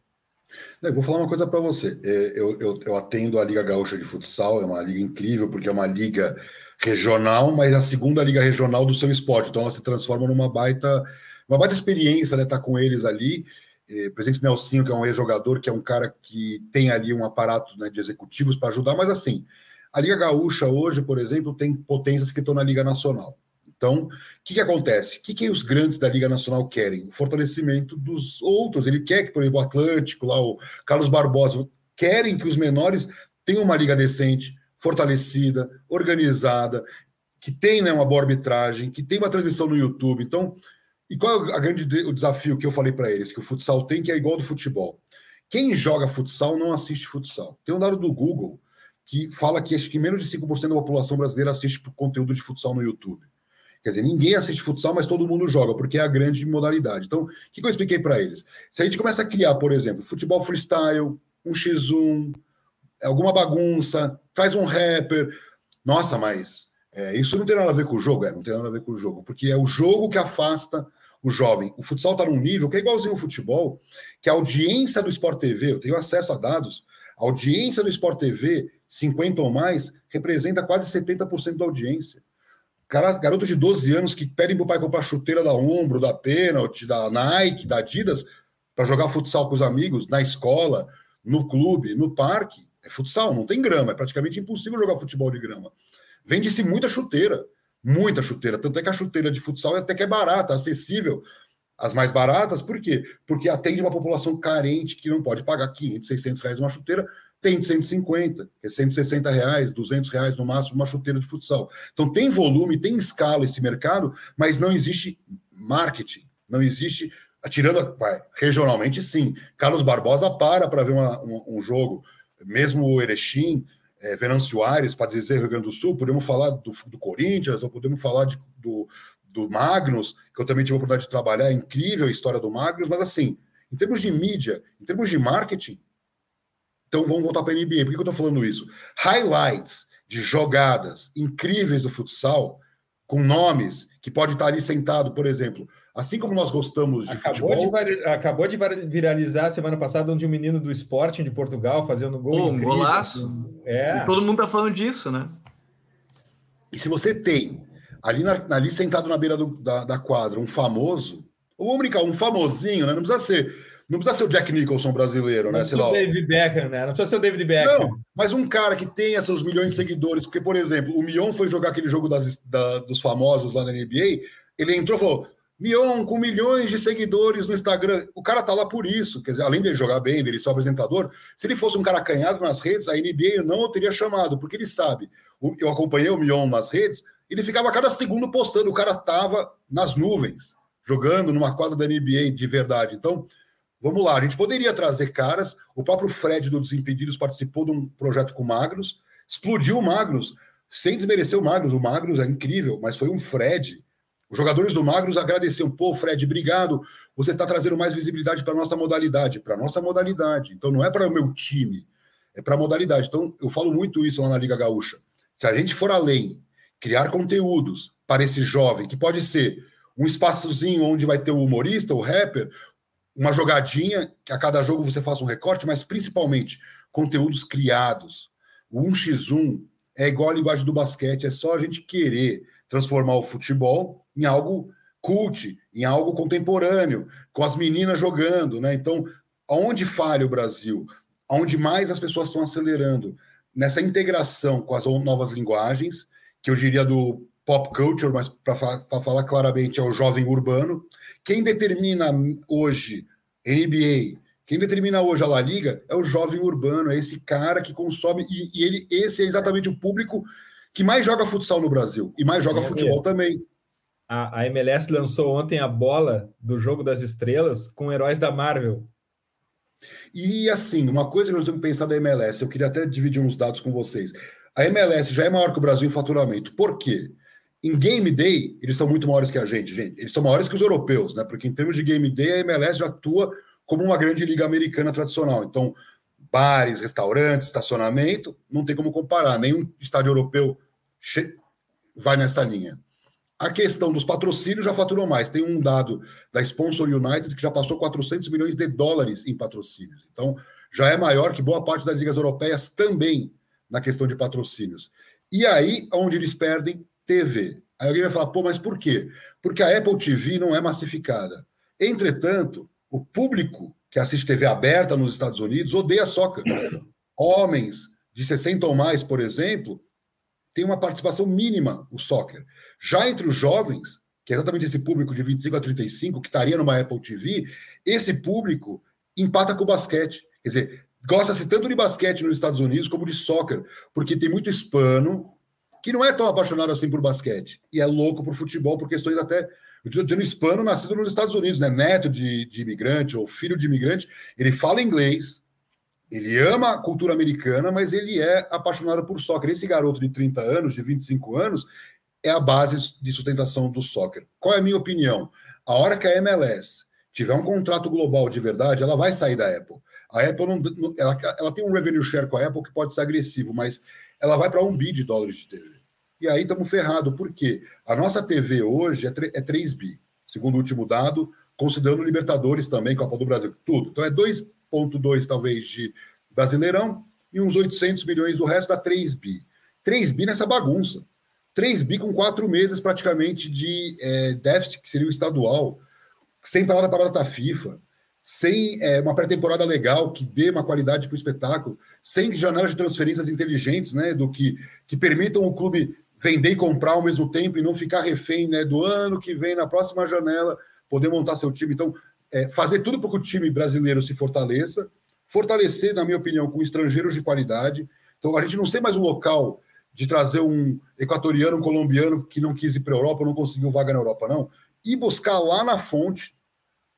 C: Eu vou falar uma coisa para você. É, eu, eu, eu, atendo a Liga Gaúcha de Futsal, é uma liga incrível, porque é uma liga regional, mas é a segunda liga regional do seu esporte. Então, ela se transforma numa baita, uma baita experiência, né? Estar tá com eles ali. É, presidente Nelsinho, que é um ex-jogador, que é um cara que tem ali um aparato né, de executivos para ajudar, mas assim, a Liga Gaúcha hoje, por exemplo, tem potências que estão na Liga Nacional. Então, o que, que acontece? O que, que os grandes da Liga Nacional querem? O fortalecimento dos outros. Ele quer que, por exemplo, o Atlântico, lá, o Carlos Barbosa, querem que os menores tenham uma liga decente, fortalecida, organizada, que tenha né, uma boa arbitragem, que tenha uma transmissão no YouTube. Então, e qual é a grande, o desafio que eu falei para eles? Que o futsal tem, que é igual do futebol. Quem joga futsal não assiste futsal. Tem um dado do Google que fala que acho que menos de 5% da população brasileira assiste conteúdo de futsal no YouTube. Quer dizer, ninguém assiste futsal, mas todo mundo joga, porque é a grande modalidade. Então, o que, eu expliquei para eles? Se a gente começa a criar, por exemplo, futebol freestyle, um X1, alguma bagunça, faz um rapper. Nossa, mas é, isso não tem nada a ver com o jogo? É, não tem nada a ver com o jogo, porque é o jogo que afasta o jovem. O futsal está num nível que é igualzinho ao futebol, que a audiência do Sport TV, eu tenho acesso a dados, a audiência do Sport TV, 50 ou mais, representa quase 70% da audiência. Cara, garoto de 12 anos que pedem pro pai comprar chuteira da Umbro, da Penalty, da Nike, da Adidas, para jogar futsal com os amigos, na escola, no clube, no parque. É futsal, não tem grama, é praticamente impossível jogar futebol de grama. Vende-se muita chuteira, muita chuteira. Tanto é que a chuteira de futsal até que é barata, acessível. As mais baratas, por quê? Porque atende uma população carente que não pode pagar 500, 600 reais uma chuteira, tem de 150, que é 160 reais, 200 reais no máximo, uma chuteira de futsal. Então tem volume, tem escala esse mercado, mas não existe marketing, não existe. Tirando, vai, regionalmente, sim. Carlos Barbosa para para ver uma, um, um, jogo, mesmo o Erechim, é, Venâncio Aires, para dizer Rio Grande do Sul, podemos falar do, do Corinthians, ou podemos falar de, do, do Magnus, que eu também tive a oportunidade de trabalhar, é incrível a história do Magnus, mas assim, em termos de mídia, em termos de marketing, então vamos voltar para a NBA. Por que eu estou falando isso? Highlights de jogadas incríveis do futsal, com nomes que pode estar ali sentado, por exemplo. Assim como nós gostamos de
A: acabou
C: futebol.
A: De, acabou de viralizar semana passada onde um menino do Sporting de Portugal fazendo gol.
B: um golaço. É. E todo mundo está falando disso, né?
C: E se você tem ali, na, ali sentado na beira do, da, da quadra um famoso, ou vamos brincar, um famosinho, né? Não precisa ser não precisa ser o Jack Nicholson brasileiro,
A: não
C: né?
A: Não precisa ser o David Beckham, né? Não precisa ser o David Beckham. Não,
C: mas um cara que tem esses milhões de seguidores, porque, por exemplo, o Mion foi jogar aquele jogo das, da, dos famosos lá na NBA, ele entrou e falou: Mion, com milhões de seguidores no Instagram. O cara tá lá por isso. Quer dizer, além dele jogar bem, dele ser apresentador, se ele fosse um cara acanhado nas redes, a NBA não o teria chamado, porque ele sabe. Eu acompanhei o Mion nas redes, ele ficava cada segundo postando, o cara tava nas nuvens, jogando numa quadra da NBA de verdade. Então, Vamos lá, a gente poderia trazer caras. O próprio Fred do Desimpedidos participou de um projeto com o Magnus, explodiu o Magnus, sem desmerecer o Magnus. O Magnus é incrível, mas foi um Fred. Os jogadores do Magnus agradeciam. Pô, Fred, obrigado. Você está trazendo mais visibilidade para a nossa modalidade. Para a nossa modalidade. Então não é para o meu time, é para a modalidade. Então eu falo muito isso lá na Liga Gaúcha. Se a gente for além, criar conteúdos para esse jovem, que pode ser um espaçozinho onde vai ter o humorista, o rapper, uma jogadinha, que a cada jogo você faça um recorte, mas principalmente conteúdos criados. O 1x1 é igual a linguagem do basquete, é só a gente querer transformar o futebol em algo cult, em algo contemporâneo, com as meninas jogando, né? Então, aonde falha o Brasil? Aonde mais as pessoas estão acelerando? Nessa integração com as novas linguagens, que eu diria do pop culture, mas para falar claramente é o jovem urbano. Quem determina hoje NBA, quem determina hoje a La Liga é o jovem urbano, é esse cara que consome e, e ele esse é exatamente o público que mais joga futsal no Brasil e mais joga é, futebol também.
A: A, a MLS lançou ontem a bola do jogo das estrelas com heróis da Marvel.
C: E assim, uma coisa que nós temos que pensar da MLS, eu queria até dividir uns dados com vocês. A MLS já é maior que o Brasil em faturamento. Por quê? Em game day, eles são muito maiores que a gente, gente. Eles são maiores que os europeus, né? Porque em termos de game day, a MLS já atua como uma grande liga americana tradicional. Então, bares, restaurantes, estacionamento, não tem como comparar. Nenhum estádio europeu vai nessa linha. A questão dos patrocínios já faturou mais. Tem um dado da Sponsor United que já passou 400 milhões de dólares em patrocínios. Então, já é maior que boa parte das ligas europeias também na questão de patrocínios. E aí, onde eles perdem TV. Aí alguém vai falar, pô, mas por quê? Porque a Apple TV não é massificada. Entretanto, o público que assiste TV aberta nos Estados Unidos odeia soccer. Homens de 60 ou mais, por exemplo, tem uma participação mínima o soccer. Já entre os jovens, que é exatamente esse público de 25 a 35, que estaria numa Apple TV, esse público empata com o basquete. Quer dizer, gosta-se tanto de basquete nos Estados Unidos como de soccer, porque tem muito hispano, que não é tão apaixonado assim por basquete e é louco por futebol por questões até. Eu estou dizendo hispano nascido nos Estados Unidos, né? Neto de, de imigrante ou filho de imigrante. Ele fala inglês, ele ama a cultura americana, mas ele é apaixonado por soccer. Esse garoto de 30 anos, de 25 anos, é a base de sustentação do soccer. Qual é a minha opinião? A hora que a MLS tiver um contrato global de verdade, ela vai sair da Apple. A Apple não, ela, ela tem um revenue share com a Apple que pode ser agressivo, mas ela vai para um bi de dólares de TV. E aí estamos ferrados. Por quê? A nossa TV hoje é, é 3 bi, segundo o último dado, considerando Libertadores também, Copa do Brasil, tudo. Então é 2,2 talvez de Brasileirão e uns 800 milhões do resto dá 3 bi. 3 bi nessa bagunça. 3 bi com quatro meses praticamente de é, déficit, que seria o estadual, sem palavra para a data FIFA, sem é, uma pré-temporada legal que dê uma qualidade para o espetáculo, sem janelas de transferências inteligentes, né, do que, que permitam o clube vender e comprar ao mesmo tempo e não ficar refém né, do ano que vem, na próxima janela, poder montar seu time. Então, é, fazer tudo para que o time brasileiro se fortaleça, fortalecer, na minha opinião, com estrangeiros de qualidade. Então, a gente não ser mais um local de trazer um equatoriano, um colombiano que não quis ir para a Europa, não conseguiu vaga na Europa, não. E buscar lá na fonte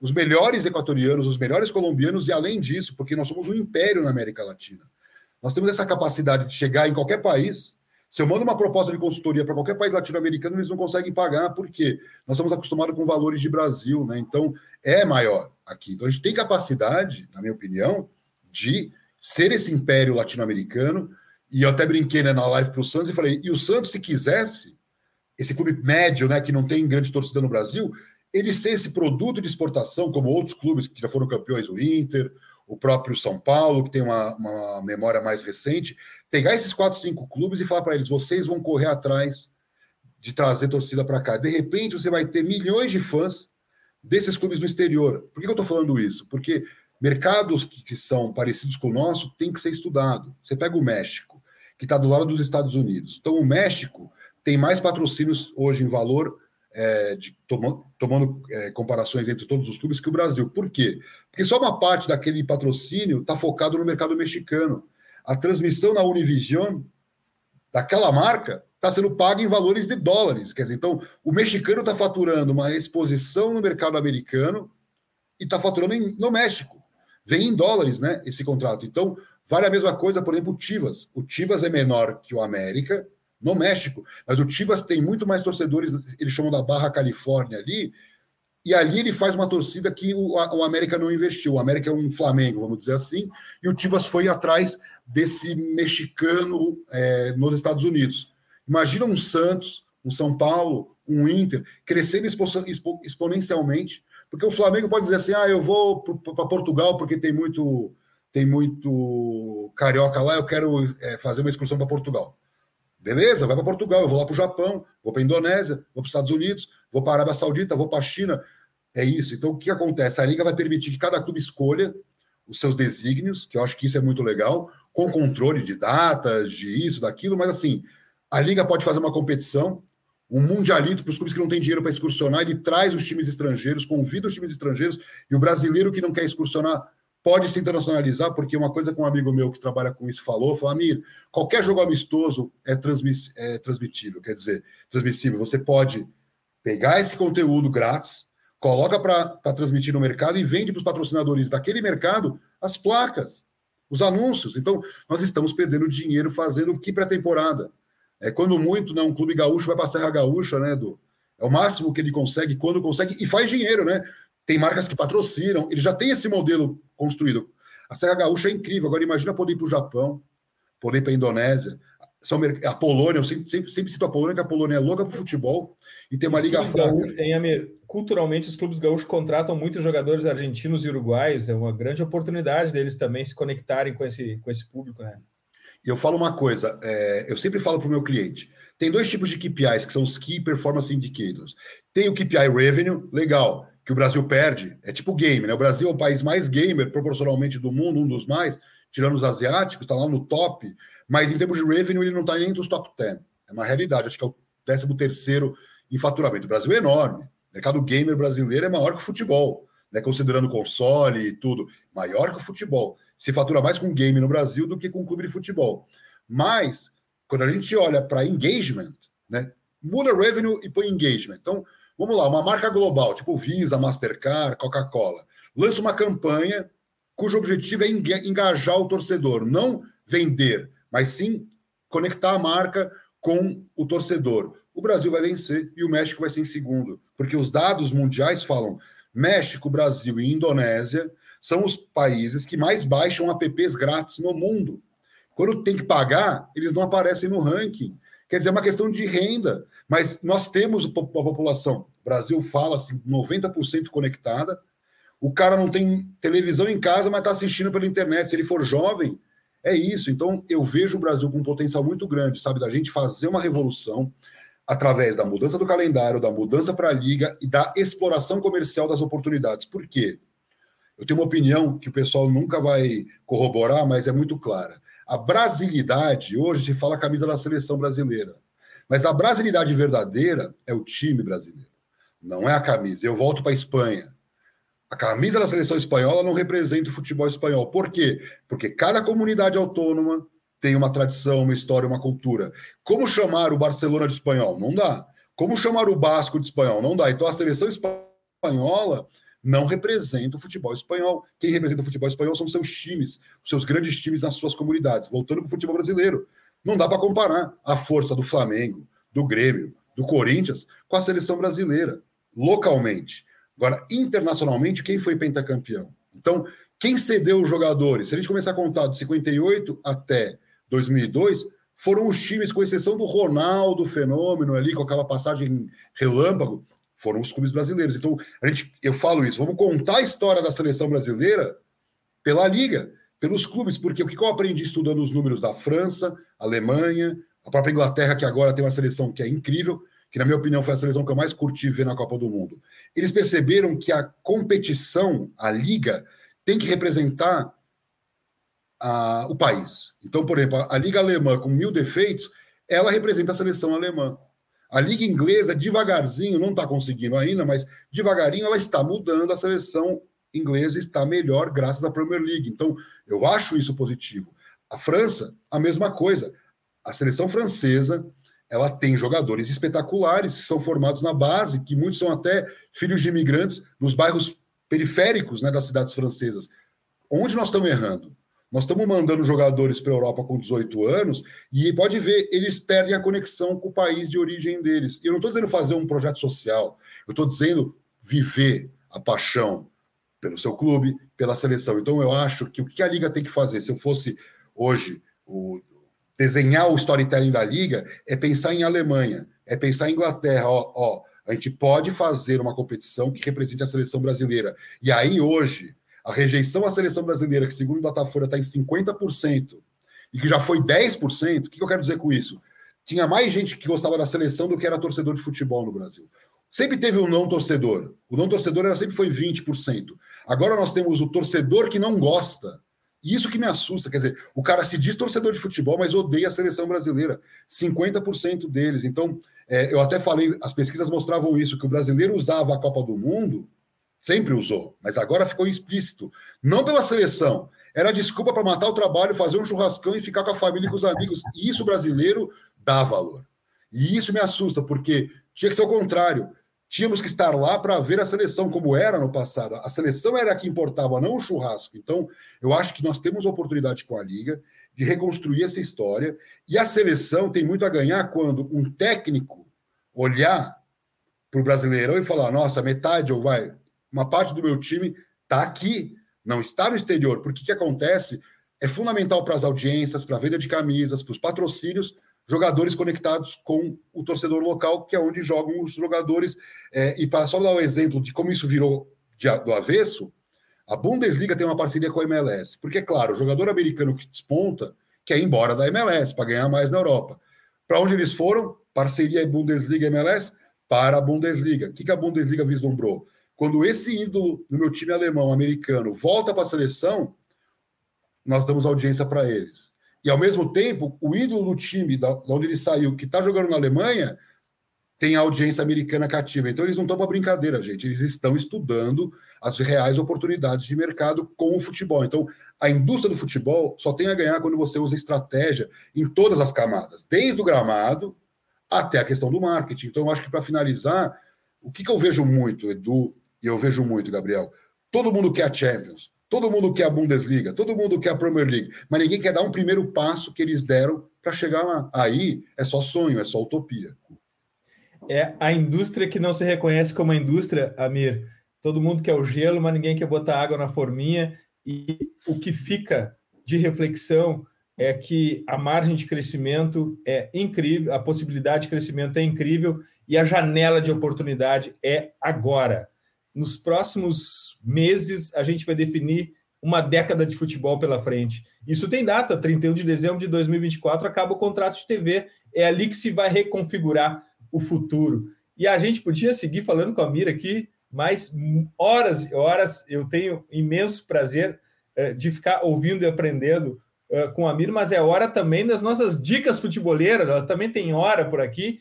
C: os melhores equatorianos, os melhores colombianos, e além disso, porque nós somos um império na América Latina. Nós temos essa capacidade de chegar em qualquer país. Se eu mando uma proposta de consultoria para qualquer país latino-americano, eles não conseguem pagar, porque nós estamos acostumados com valores de Brasil, né? Então, é maior aqui. Então, a gente tem capacidade, na minha opinião, de ser esse império latino-americano e eu até brinquei né, na live para o Santos e falei: e o Santos, se quisesse, esse clube médio, né, que não tem grande torcida no Brasil, ele ser esse produto de exportação, como outros clubes que já foram campeões, o Inter, o próprio São Paulo, que tem uma, uma memória mais recente, pegar esses quatro, cinco clubes e falar para eles: vocês vão correr atrás de trazer torcida para cá. De repente, você vai ter milhões de fãs desses clubes no exterior. Por que eu estou falando isso? Porque mercados que, são parecidos com o nosso têm que ser estudado. Você pega o México que está do lado dos Estados Unidos. Então, o México tem mais patrocínios hoje em valor, é, de, tomando, tomando é, comparações entre todos os clubes, que o Brasil. Por quê? Porque só uma parte daquele patrocínio está focado no mercado mexicano. A transmissão na Univision daquela marca está sendo paga em valores de dólares. Quer dizer, então, o mexicano está faturando uma exposição no mercado americano e está faturando em, no México. Vem em dólares, né? Esse contrato. Então, Vale a mesma coisa, por exemplo, o Tivas. O Tivas é menor que o América no México, mas o Tivas tem muito mais torcedores, eles chamam da Barra Califórnia ali, e ali ele faz uma torcida que o, o América não investiu. O América é um Flamengo, vamos dizer assim, e o Tivas foi atrás desse mexicano é, nos Estados Unidos. Imagina um Santos, um São Paulo, um Inter, crescendo expo, expo, exponencialmente, porque o Flamengo pode dizer assim: ah, eu vou para Portugal porque tem muito tem muito carioca lá, eu quero é, fazer uma excursão para Portugal. Beleza, vai para Portugal, eu vou lá para o Japão, vou para a Indonésia, vou para os Estados Unidos, vou para a Arábia Saudita, vou para a China. É isso. Então, o que acontece? A Liga vai permitir que cada clube escolha os seus desígnios, que eu acho que isso é muito legal, com controle de datas, de isso, daquilo, mas assim, a Liga pode fazer uma competição, um mundialito para os clubes que não têm dinheiro para excursionar, ele traz os times estrangeiros, convida os times estrangeiros, e o brasileiro que não quer excursionar pode se internacionalizar, porque uma coisa que um amigo meu que trabalha com isso falou, falou, Amir, qualquer jogo amistoso é, transmiss, é transmitível, quer dizer, transmissível. Você pode pegar esse conteúdo grátis, coloca para transmitir no mercado e vende para os patrocinadores daquele mercado as placas, os anúncios. Então, nós estamos perdendo dinheiro fazendo que pré-temporada. É, quando muito, né, um clube gaúcho vai para a Serra Gaúcha, né, do, é o máximo que ele consegue, quando consegue, e faz dinheiro, né? Tem marcas que patrocinam, ele já tem esse modelo construído. A Serra Gaúcha é incrível. Agora, imagina poder ir para o Japão, poder ir para a Indonésia. A Polônia, eu sempre, sempre, sempre cito a Polônia, que a Polônia é louca para futebol e tem uma os liga fraca.
A: culturalmente, os clubes gaúchos contratam muitos jogadores argentinos e uruguaios. É uma grande oportunidade deles também se conectarem com esse, com esse público, né?
C: E eu falo uma coisa, é, eu sempre falo para o meu cliente: tem dois tipos de KPIs, que são os Key Performance Indicators. Tem o KPI Revenue, legal que o Brasil perde, é tipo game, né? O Brasil é o país mais gamer proporcionalmente do mundo, um dos mais, tirando os asiáticos, está lá no top, mas em termos de revenue ele não está nem entre os top 10. É uma realidade, acho que é o 13 terceiro em faturamento. O Brasil é enorme. O mercado gamer brasileiro é maior que o futebol, né? considerando console e tudo. Maior que o futebol. Se fatura mais com game no Brasil do que com clube de futebol. Mas, quando a gente olha para engagement, né? muda revenue e põe engagement. Então, Vamos lá, uma marca global, tipo Visa, Mastercard, Coca-Cola, lança uma campanha cujo objetivo é engajar o torcedor, não vender, mas sim conectar a marca com o torcedor. o Brasil vai vencer e o México vai ser em segundo. Porque os dados mundiais falam México, Brasil e Indonésia são os países que mais baixam apps grátis no mundo. Quando tem que pagar, eles não aparecem no ranking. Quer dizer, é uma questão de renda. Mas nós temos a população. O Brasil fala assim, 90% conectada. O cara não tem televisão em casa, mas está assistindo pela internet. Se ele for jovem, é isso. Então, eu vejo o Brasil com um potencial muito grande, sabe, da gente fazer uma revolução através da mudança do calendário, da mudança para a liga e da exploração comercial das oportunidades. Por quê? Eu tenho uma opinião que o pessoal nunca vai corroborar, mas é muito clara. A brasilidade, hoje se fala a camisa da seleção brasileira, mas a brasilidade verdadeira é o time brasileiro, não é a camisa. Eu volto para a Espanha. A camisa da seleção espanhola não representa o futebol espanhol. Por quê? Porque cada comunidade autônoma tem uma tradição, uma história, uma cultura. Como chamar o Barcelona de espanhol? Não dá. Como chamar o Basco de espanhol? Não dá. Então a seleção espanhola não representa o futebol espanhol. Quem representa o futebol espanhol são seus times, seus grandes times nas suas comunidades. Voltando para o futebol brasileiro, não dá para comparar a força do Flamengo, do Grêmio, do Corinthians com a seleção brasileira, localmente. Agora, internacionalmente, quem foi pentacampeão? Então, quem cedeu os jogadores? Se a gente começar a contar de 58 até 2002, foram os times, com exceção do Ronaldo Fenômeno ali, com aquela passagem relâmpago, foram os clubes brasileiros. Então, a gente, eu falo isso, vamos contar a história da seleção brasileira pela Liga, pelos clubes, porque o que eu aprendi estudando os números da França, Alemanha, a própria Inglaterra, que agora tem uma seleção que é incrível, que na minha opinião foi a seleção que eu mais curti ver na Copa do Mundo. Eles perceberam que a competição, a liga, tem que representar a, o país. Então, por exemplo, a Liga Alemã, com mil defeitos, ela representa a seleção alemã. A Liga Inglesa, devagarzinho, não está conseguindo ainda, mas devagarinho ela está mudando, a seleção inglesa está melhor graças à Premier League. Então, eu acho isso positivo. A França, a mesma coisa. A seleção francesa, ela tem jogadores espetaculares que são formados na base, que muitos são até filhos de imigrantes nos bairros periféricos né, das cidades francesas. Onde nós estamos errando? Nós estamos mandando jogadores para a Europa com 18 anos e pode ver, eles perdem a conexão com o país de origem deles. Eu não estou dizendo fazer um projeto social, eu estou dizendo viver a paixão pelo seu clube, pela seleção. Então eu acho que o que a Liga tem que fazer, se eu fosse hoje o, desenhar o storytelling da Liga, é pensar em Alemanha, é pensar em Inglaterra, ó, ó, a gente pode fazer uma competição que represente a seleção brasileira. E aí, hoje, a rejeição à seleção brasileira, que segundo o Datafolha está em 50%, e que já foi 10%, o que eu quero dizer com isso? Tinha mais gente que gostava da seleção do que era torcedor de futebol no Brasil. Sempre teve um não torcedor. O não torcedor era, sempre foi 20%. Agora nós temos o torcedor que não gosta. E isso que me assusta. Quer dizer, o cara se diz torcedor de futebol, mas odeia a seleção brasileira. 50% deles. Então, é, eu até falei, as pesquisas mostravam isso, que o brasileiro usava a Copa do Mundo Sempre usou, mas agora ficou explícito. Não pela seleção. Era desculpa para matar o trabalho, fazer um churrascão e ficar com a família e com os amigos. E isso brasileiro dá valor. E isso me assusta, porque tinha que ser o contrário. Tínhamos que estar lá para ver a seleção como era no passado. A seleção era a que importava, não o churrasco. Então, eu acho que nós temos a oportunidade com a Liga de reconstruir essa história. E a seleção tem muito a ganhar quando um técnico olhar para o Brasileirão e falar: nossa, metade ou vai, uma parte do meu time está aqui, não está no exterior. Porque o que acontece é fundamental para as audiências, para a venda de camisas, para os patrocínios, jogadores conectados com o torcedor local, que é onde jogam os jogadores. É, e para só dar um exemplo de como isso virou de, do avesso, a Bundesliga tem uma parceria com a MLS. Porque, é claro, o jogador americano que desponta quer ir embora da MLS para ganhar mais na Europa. Para onde eles foram? Parceria Bundesliga MLS para a Bundesliga. O que, que a Bundesliga vislumbrou? Quando esse ídolo do meu time alemão, americano, volta para a seleção, nós damos audiência para eles. E ao mesmo tempo, o ídolo do time da, da onde ele saiu, que está jogando na Alemanha, tem a audiência americana cativa. Então eles não estão para brincadeira, gente. Eles estão estudando as reais oportunidades de mercado com o futebol. Então a indústria do futebol só tem a ganhar quando você usa estratégia em todas as camadas, desde o gramado até a questão do marketing. Então eu acho que para finalizar, o que, que eu vejo muito, Edu, e eu vejo muito, Gabriel. Todo mundo quer a Champions, todo mundo quer a Bundesliga, todo mundo quer a Premier League, mas ninguém quer dar um primeiro passo que eles deram para chegar lá. Aí é só sonho, é só utopia.
A: É a indústria que não se reconhece como indústria, Amir. Todo mundo quer o gelo, mas ninguém quer botar água na forminha. E o que fica de reflexão é que a margem de crescimento é incrível, a possibilidade de crescimento é incrível e a janela de oportunidade é agora. Nos próximos meses, a gente vai definir uma década de futebol pela frente. Isso tem data, 31 de dezembro de 2024 acaba o contrato de TV. É ali que se vai reconfigurar o futuro. E a gente podia seguir falando com a Mira aqui, mas horas e horas eu tenho imenso prazer eh, de ficar ouvindo e aprendendo uh, com a Mira, mas é hora também das nossas dicas futeboleiras, elas também têm hora por aqui.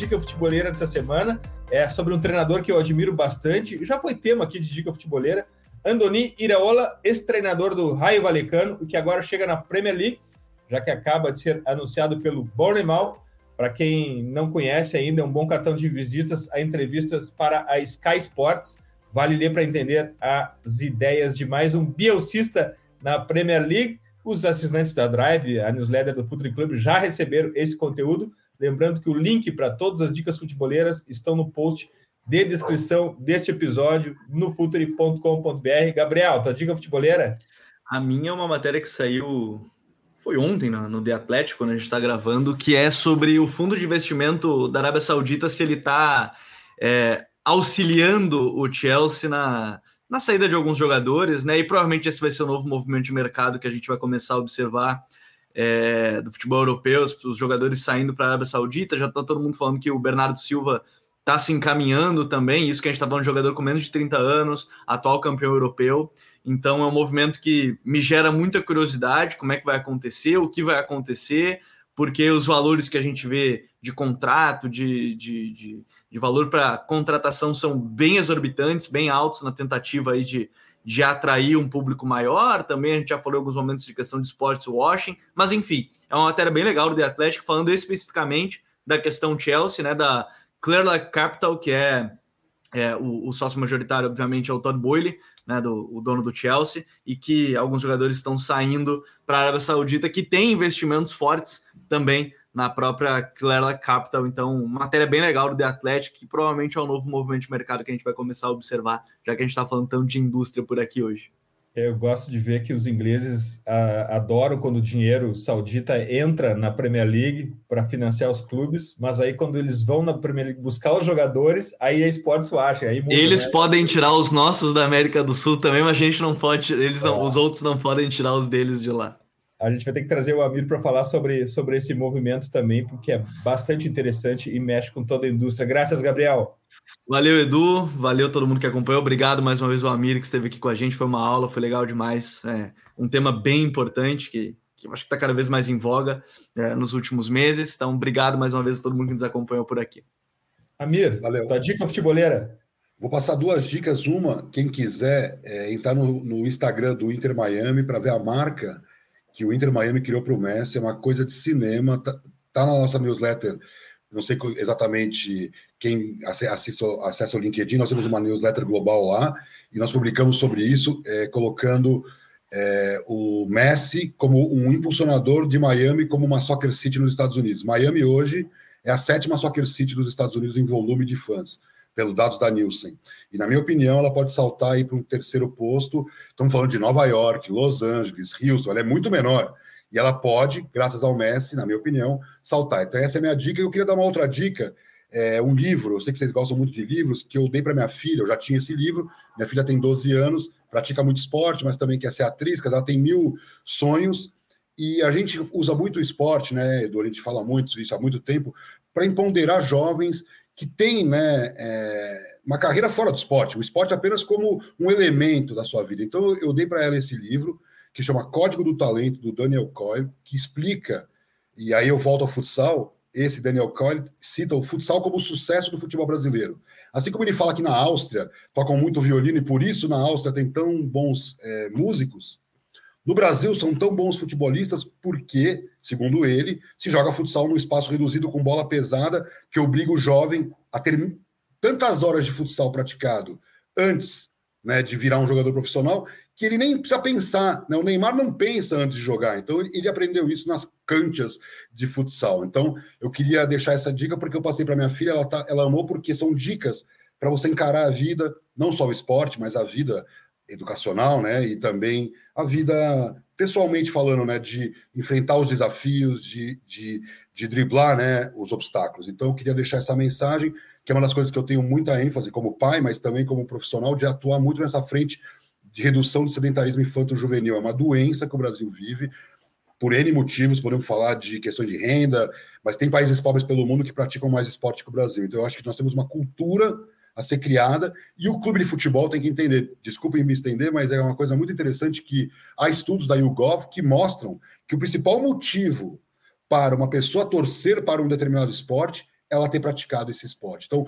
A: Dica futeboleira dessa semana é sobre um treinador que eu admiro bastante, já foi tema aqui de dica futeboleira, Andoni Iraola, ex-treinador do Raio Valecano, que agora chega na Premier League, já que acaba de ser anunciado pelo Bournemouth. Para quem não conhece ainda, é um bom cartão de visitas a entrevistas para a Sky Sports. Vale ler para entender as ideias de mais um bielcista na Premier League. Os assinantes da Drive, a newsletter do Futebol Clube, já receberam esse conteúdo. Lembrando que o link para todas as dicas futeboleiras estão no post de descrição deste episódio no futuri.com.br. Gabriel, tua dica futeboleira?
B: A minha é uma matéria que saiu foi ontem no The Atlético, quando a gente está gravando, que é sobre o fundo de investimento da Arábia Saudita, se ele está é, auxiliando o Chelsea na, na saída de alguns jogadores, né? E provavelmente esse vai ser o novo movimento de mercado que a gente vai começar a observar é, do futebol europeu, os, jogadores saindo para a Arábia Saudita, já está todo mundo falando que o Bernardo Silva está se encaminhando também, isso que a gente está falando de jogador com menos de 30 anos, atual campeão europeu. Então é um movimento que me gera muita curiosidade, como é que vai acontecer, o que vai acontecer, porque os valores que a gente vê de contrato, de, de, de, de valor para contratação são bem exorbitantes, bem altos na tentativa aí de, de atrair um público maior. Também a gente já falou alguns momentos de questão de sports washing, mas enfim, é uma matéria bem legal do The falando especificamente da questão Chelsea, né, da Clear Capital, que é, é o, o, sócio majoritário, obviamente, é o Todd Boyle, né, do, o dono do Chelsea, e que alguns jogadores estão saindo para a Arábia Saudita, que tem investimentos fortes também na própria Clara Capital. Então, matéria bem legal do The Athletic, que provavelmente é o um novo movimento de mercado que a gente vai começar a observar, já que a gente está falando tanto de indústria por aqui hoje.
A: Eu gosto de ver que os ingleses ah, adoram quando o dinheiro saudita entra na Premier League para financiar os clubes, mas aí quando eles vão na Premier League buscar os jogadores, aí a Sports acha. Aí
B: muda, eles né? podem tirar os nossos da América do Sul também, mas a gente não pode, eles não, os outros não podem tirar os deles de lá
A: a gente vai ter que trazer o Amir para falar sobre, sobre esse movimento também, porque é bastante interessante e mexe com toda a indústria. Graças, Gabriel.
B: Valeu, Edu. Valeu todo mundo que acompanhou. Obrigado mais uma vez ao Amir que esteve aqui com a gente. Foi uma aula, foi legal demais. É um tema bem importante que, que eu acho que está cada vez mais em voga é, nos últimos meses. Então, obrigado mais uma vez a todo mundo que nos acompanhou por aqui.
A: Amir, Valeu. tua dica futeboleira?
C: Vou passar duas dicas. Uma, quem quiser é, entrar no, no Instagram do Inter Miami para ver a marca que o Inter Miami criou para o Messi, é uma coisa de cinema, tá, tá na nossa newsletter. Não sei exatamente quem acessa o LinkedIn, nós temos uma newsletter global lá e nós publicamos sobre isso, é, colocando é, o Messi como um impulsionador de Miami como uma soccer city nos Estados Unidos. Miami hoje é a sétima soccer city dos Estados Unidos em volume de fãs pelos dados da Nielsen. E, na minha opinião, ela pode saltar aí para um terceiro posto. Estamos falando de Nova York, Los Angeles, Houston, ela é muito menor. E ela pode, graças ao Messi, na minha opinião, saltar. Então, essa é a minha dica. Eu queria dar uma outra dica. É um livro, eu sei que vocês gostam muito de livros, que eu dei para minha filha, eu já tinha esse livro. Minha filha tem 12 anos, pratica muito esporte, mas também quer ser atriz, ela tem mil sonhos. E a gente usa muito o esporte, né, Edu? A gente fala muito isso há muito tempo, para empoderar jovens que tem né, é, uma carreira fora do esporte, o esporte apenas como um elemento da sua vida. Então, eu dei para ela esse livro, que chama Código do Talento, do Daniel Coyle, que explica, e aí eu volto ao futsal, esse Daniel Coyle cita o futsal como o sucesso do futebol brasileiro. Assim como ele fala que na Áustria tocam muito violino e por isso na Áustria tem tão bons é, músicos, no Brasil são tão bons futebolistas porque, segundo ele, se joga futsal num espaço reduzido com bola pesada que obriga o jovem a ter tantas horas de futsal praticado antes né, de virar um jogador profissional que ele nem precisa pensar. Né? O Neymar não pensa antes de jogar, então ele aprendeu isso nas canchas de futsal. Então eu queria deixar essa dica porque eu passei para minha filha, ela, tá, ela amou porque são dicas para você encarar a vida, não só o esporte, mas a vida educacional, né? E também a vida pessoalmente falando, né? De enfrentar os desafios, de, de, de driblar, né? Os obstáculos. Então eu queria deixar essa mensagem que é uma das coisas que eu tenho muita ênfase como pai, mas também como profissional, de atuar muito nessa frente de redução do sedentarismo infanto-juvenil. É uma doença que o Brasil vive, por N motivos, podemos falar de questões de renda, mas tem países pobres pelo mundo que praticam mais esporte que o Brasil. Então, eu acho que nós temos uma cultura a ser criada e o clube de futebol tem que entender. Desculpem me estender, mas é uma coisa muito interessante que há estudos da YouGov que mostram que o principal motivo para uma pessoa torcer para um determinado esporte ela ter praticado esse esporte. Então,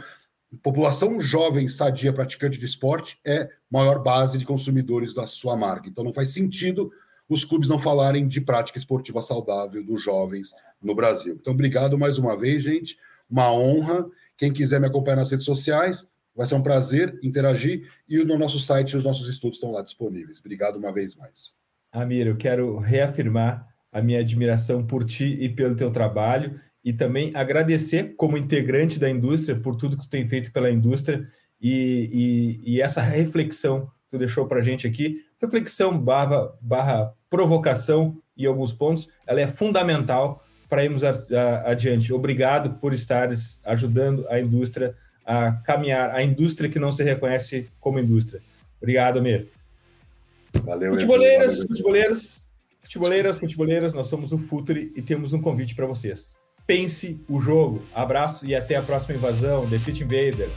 C: população jovem, sadia, praticante de esporte é maior base de consumidores da sua marca. Então, não faz sentido os clubes não falarem de prática esportiva saudável dos jovens no Brasil. Então, obrigado mais uma vez, gente. Uma honra. Quem quiser me acompanhar nas redes sociais, vai ser um prazer interagir. E no nosso site, os nossos estudos estão lá disponíveis. Obrigado uma vez mais.
A: Amir, eu quero reafirmar a minha admiração por ti e pelo teu trabalho e também agradecer como integrante da indústria por tudo que tu tem feito pela indústria e, e, e essa reflexão que tu deixou para a gente aqui, reflexão barra, barra provocação em alguns pontos, ela é fundamental para irmos a, a, adiante. Obrigado por estares ajudando a indústria a caminhar, a indústria que não se reconhece como indústria. Obrigado, Amir.
C: Valeu,
A: Futeboleiras, valeu. futeboleiros, futeboleiras, futeboleiras, nós somos o Futuri e temos um convite para vocês pense o jogo. Abraço e até a próxima invasão. Defeat Invaders.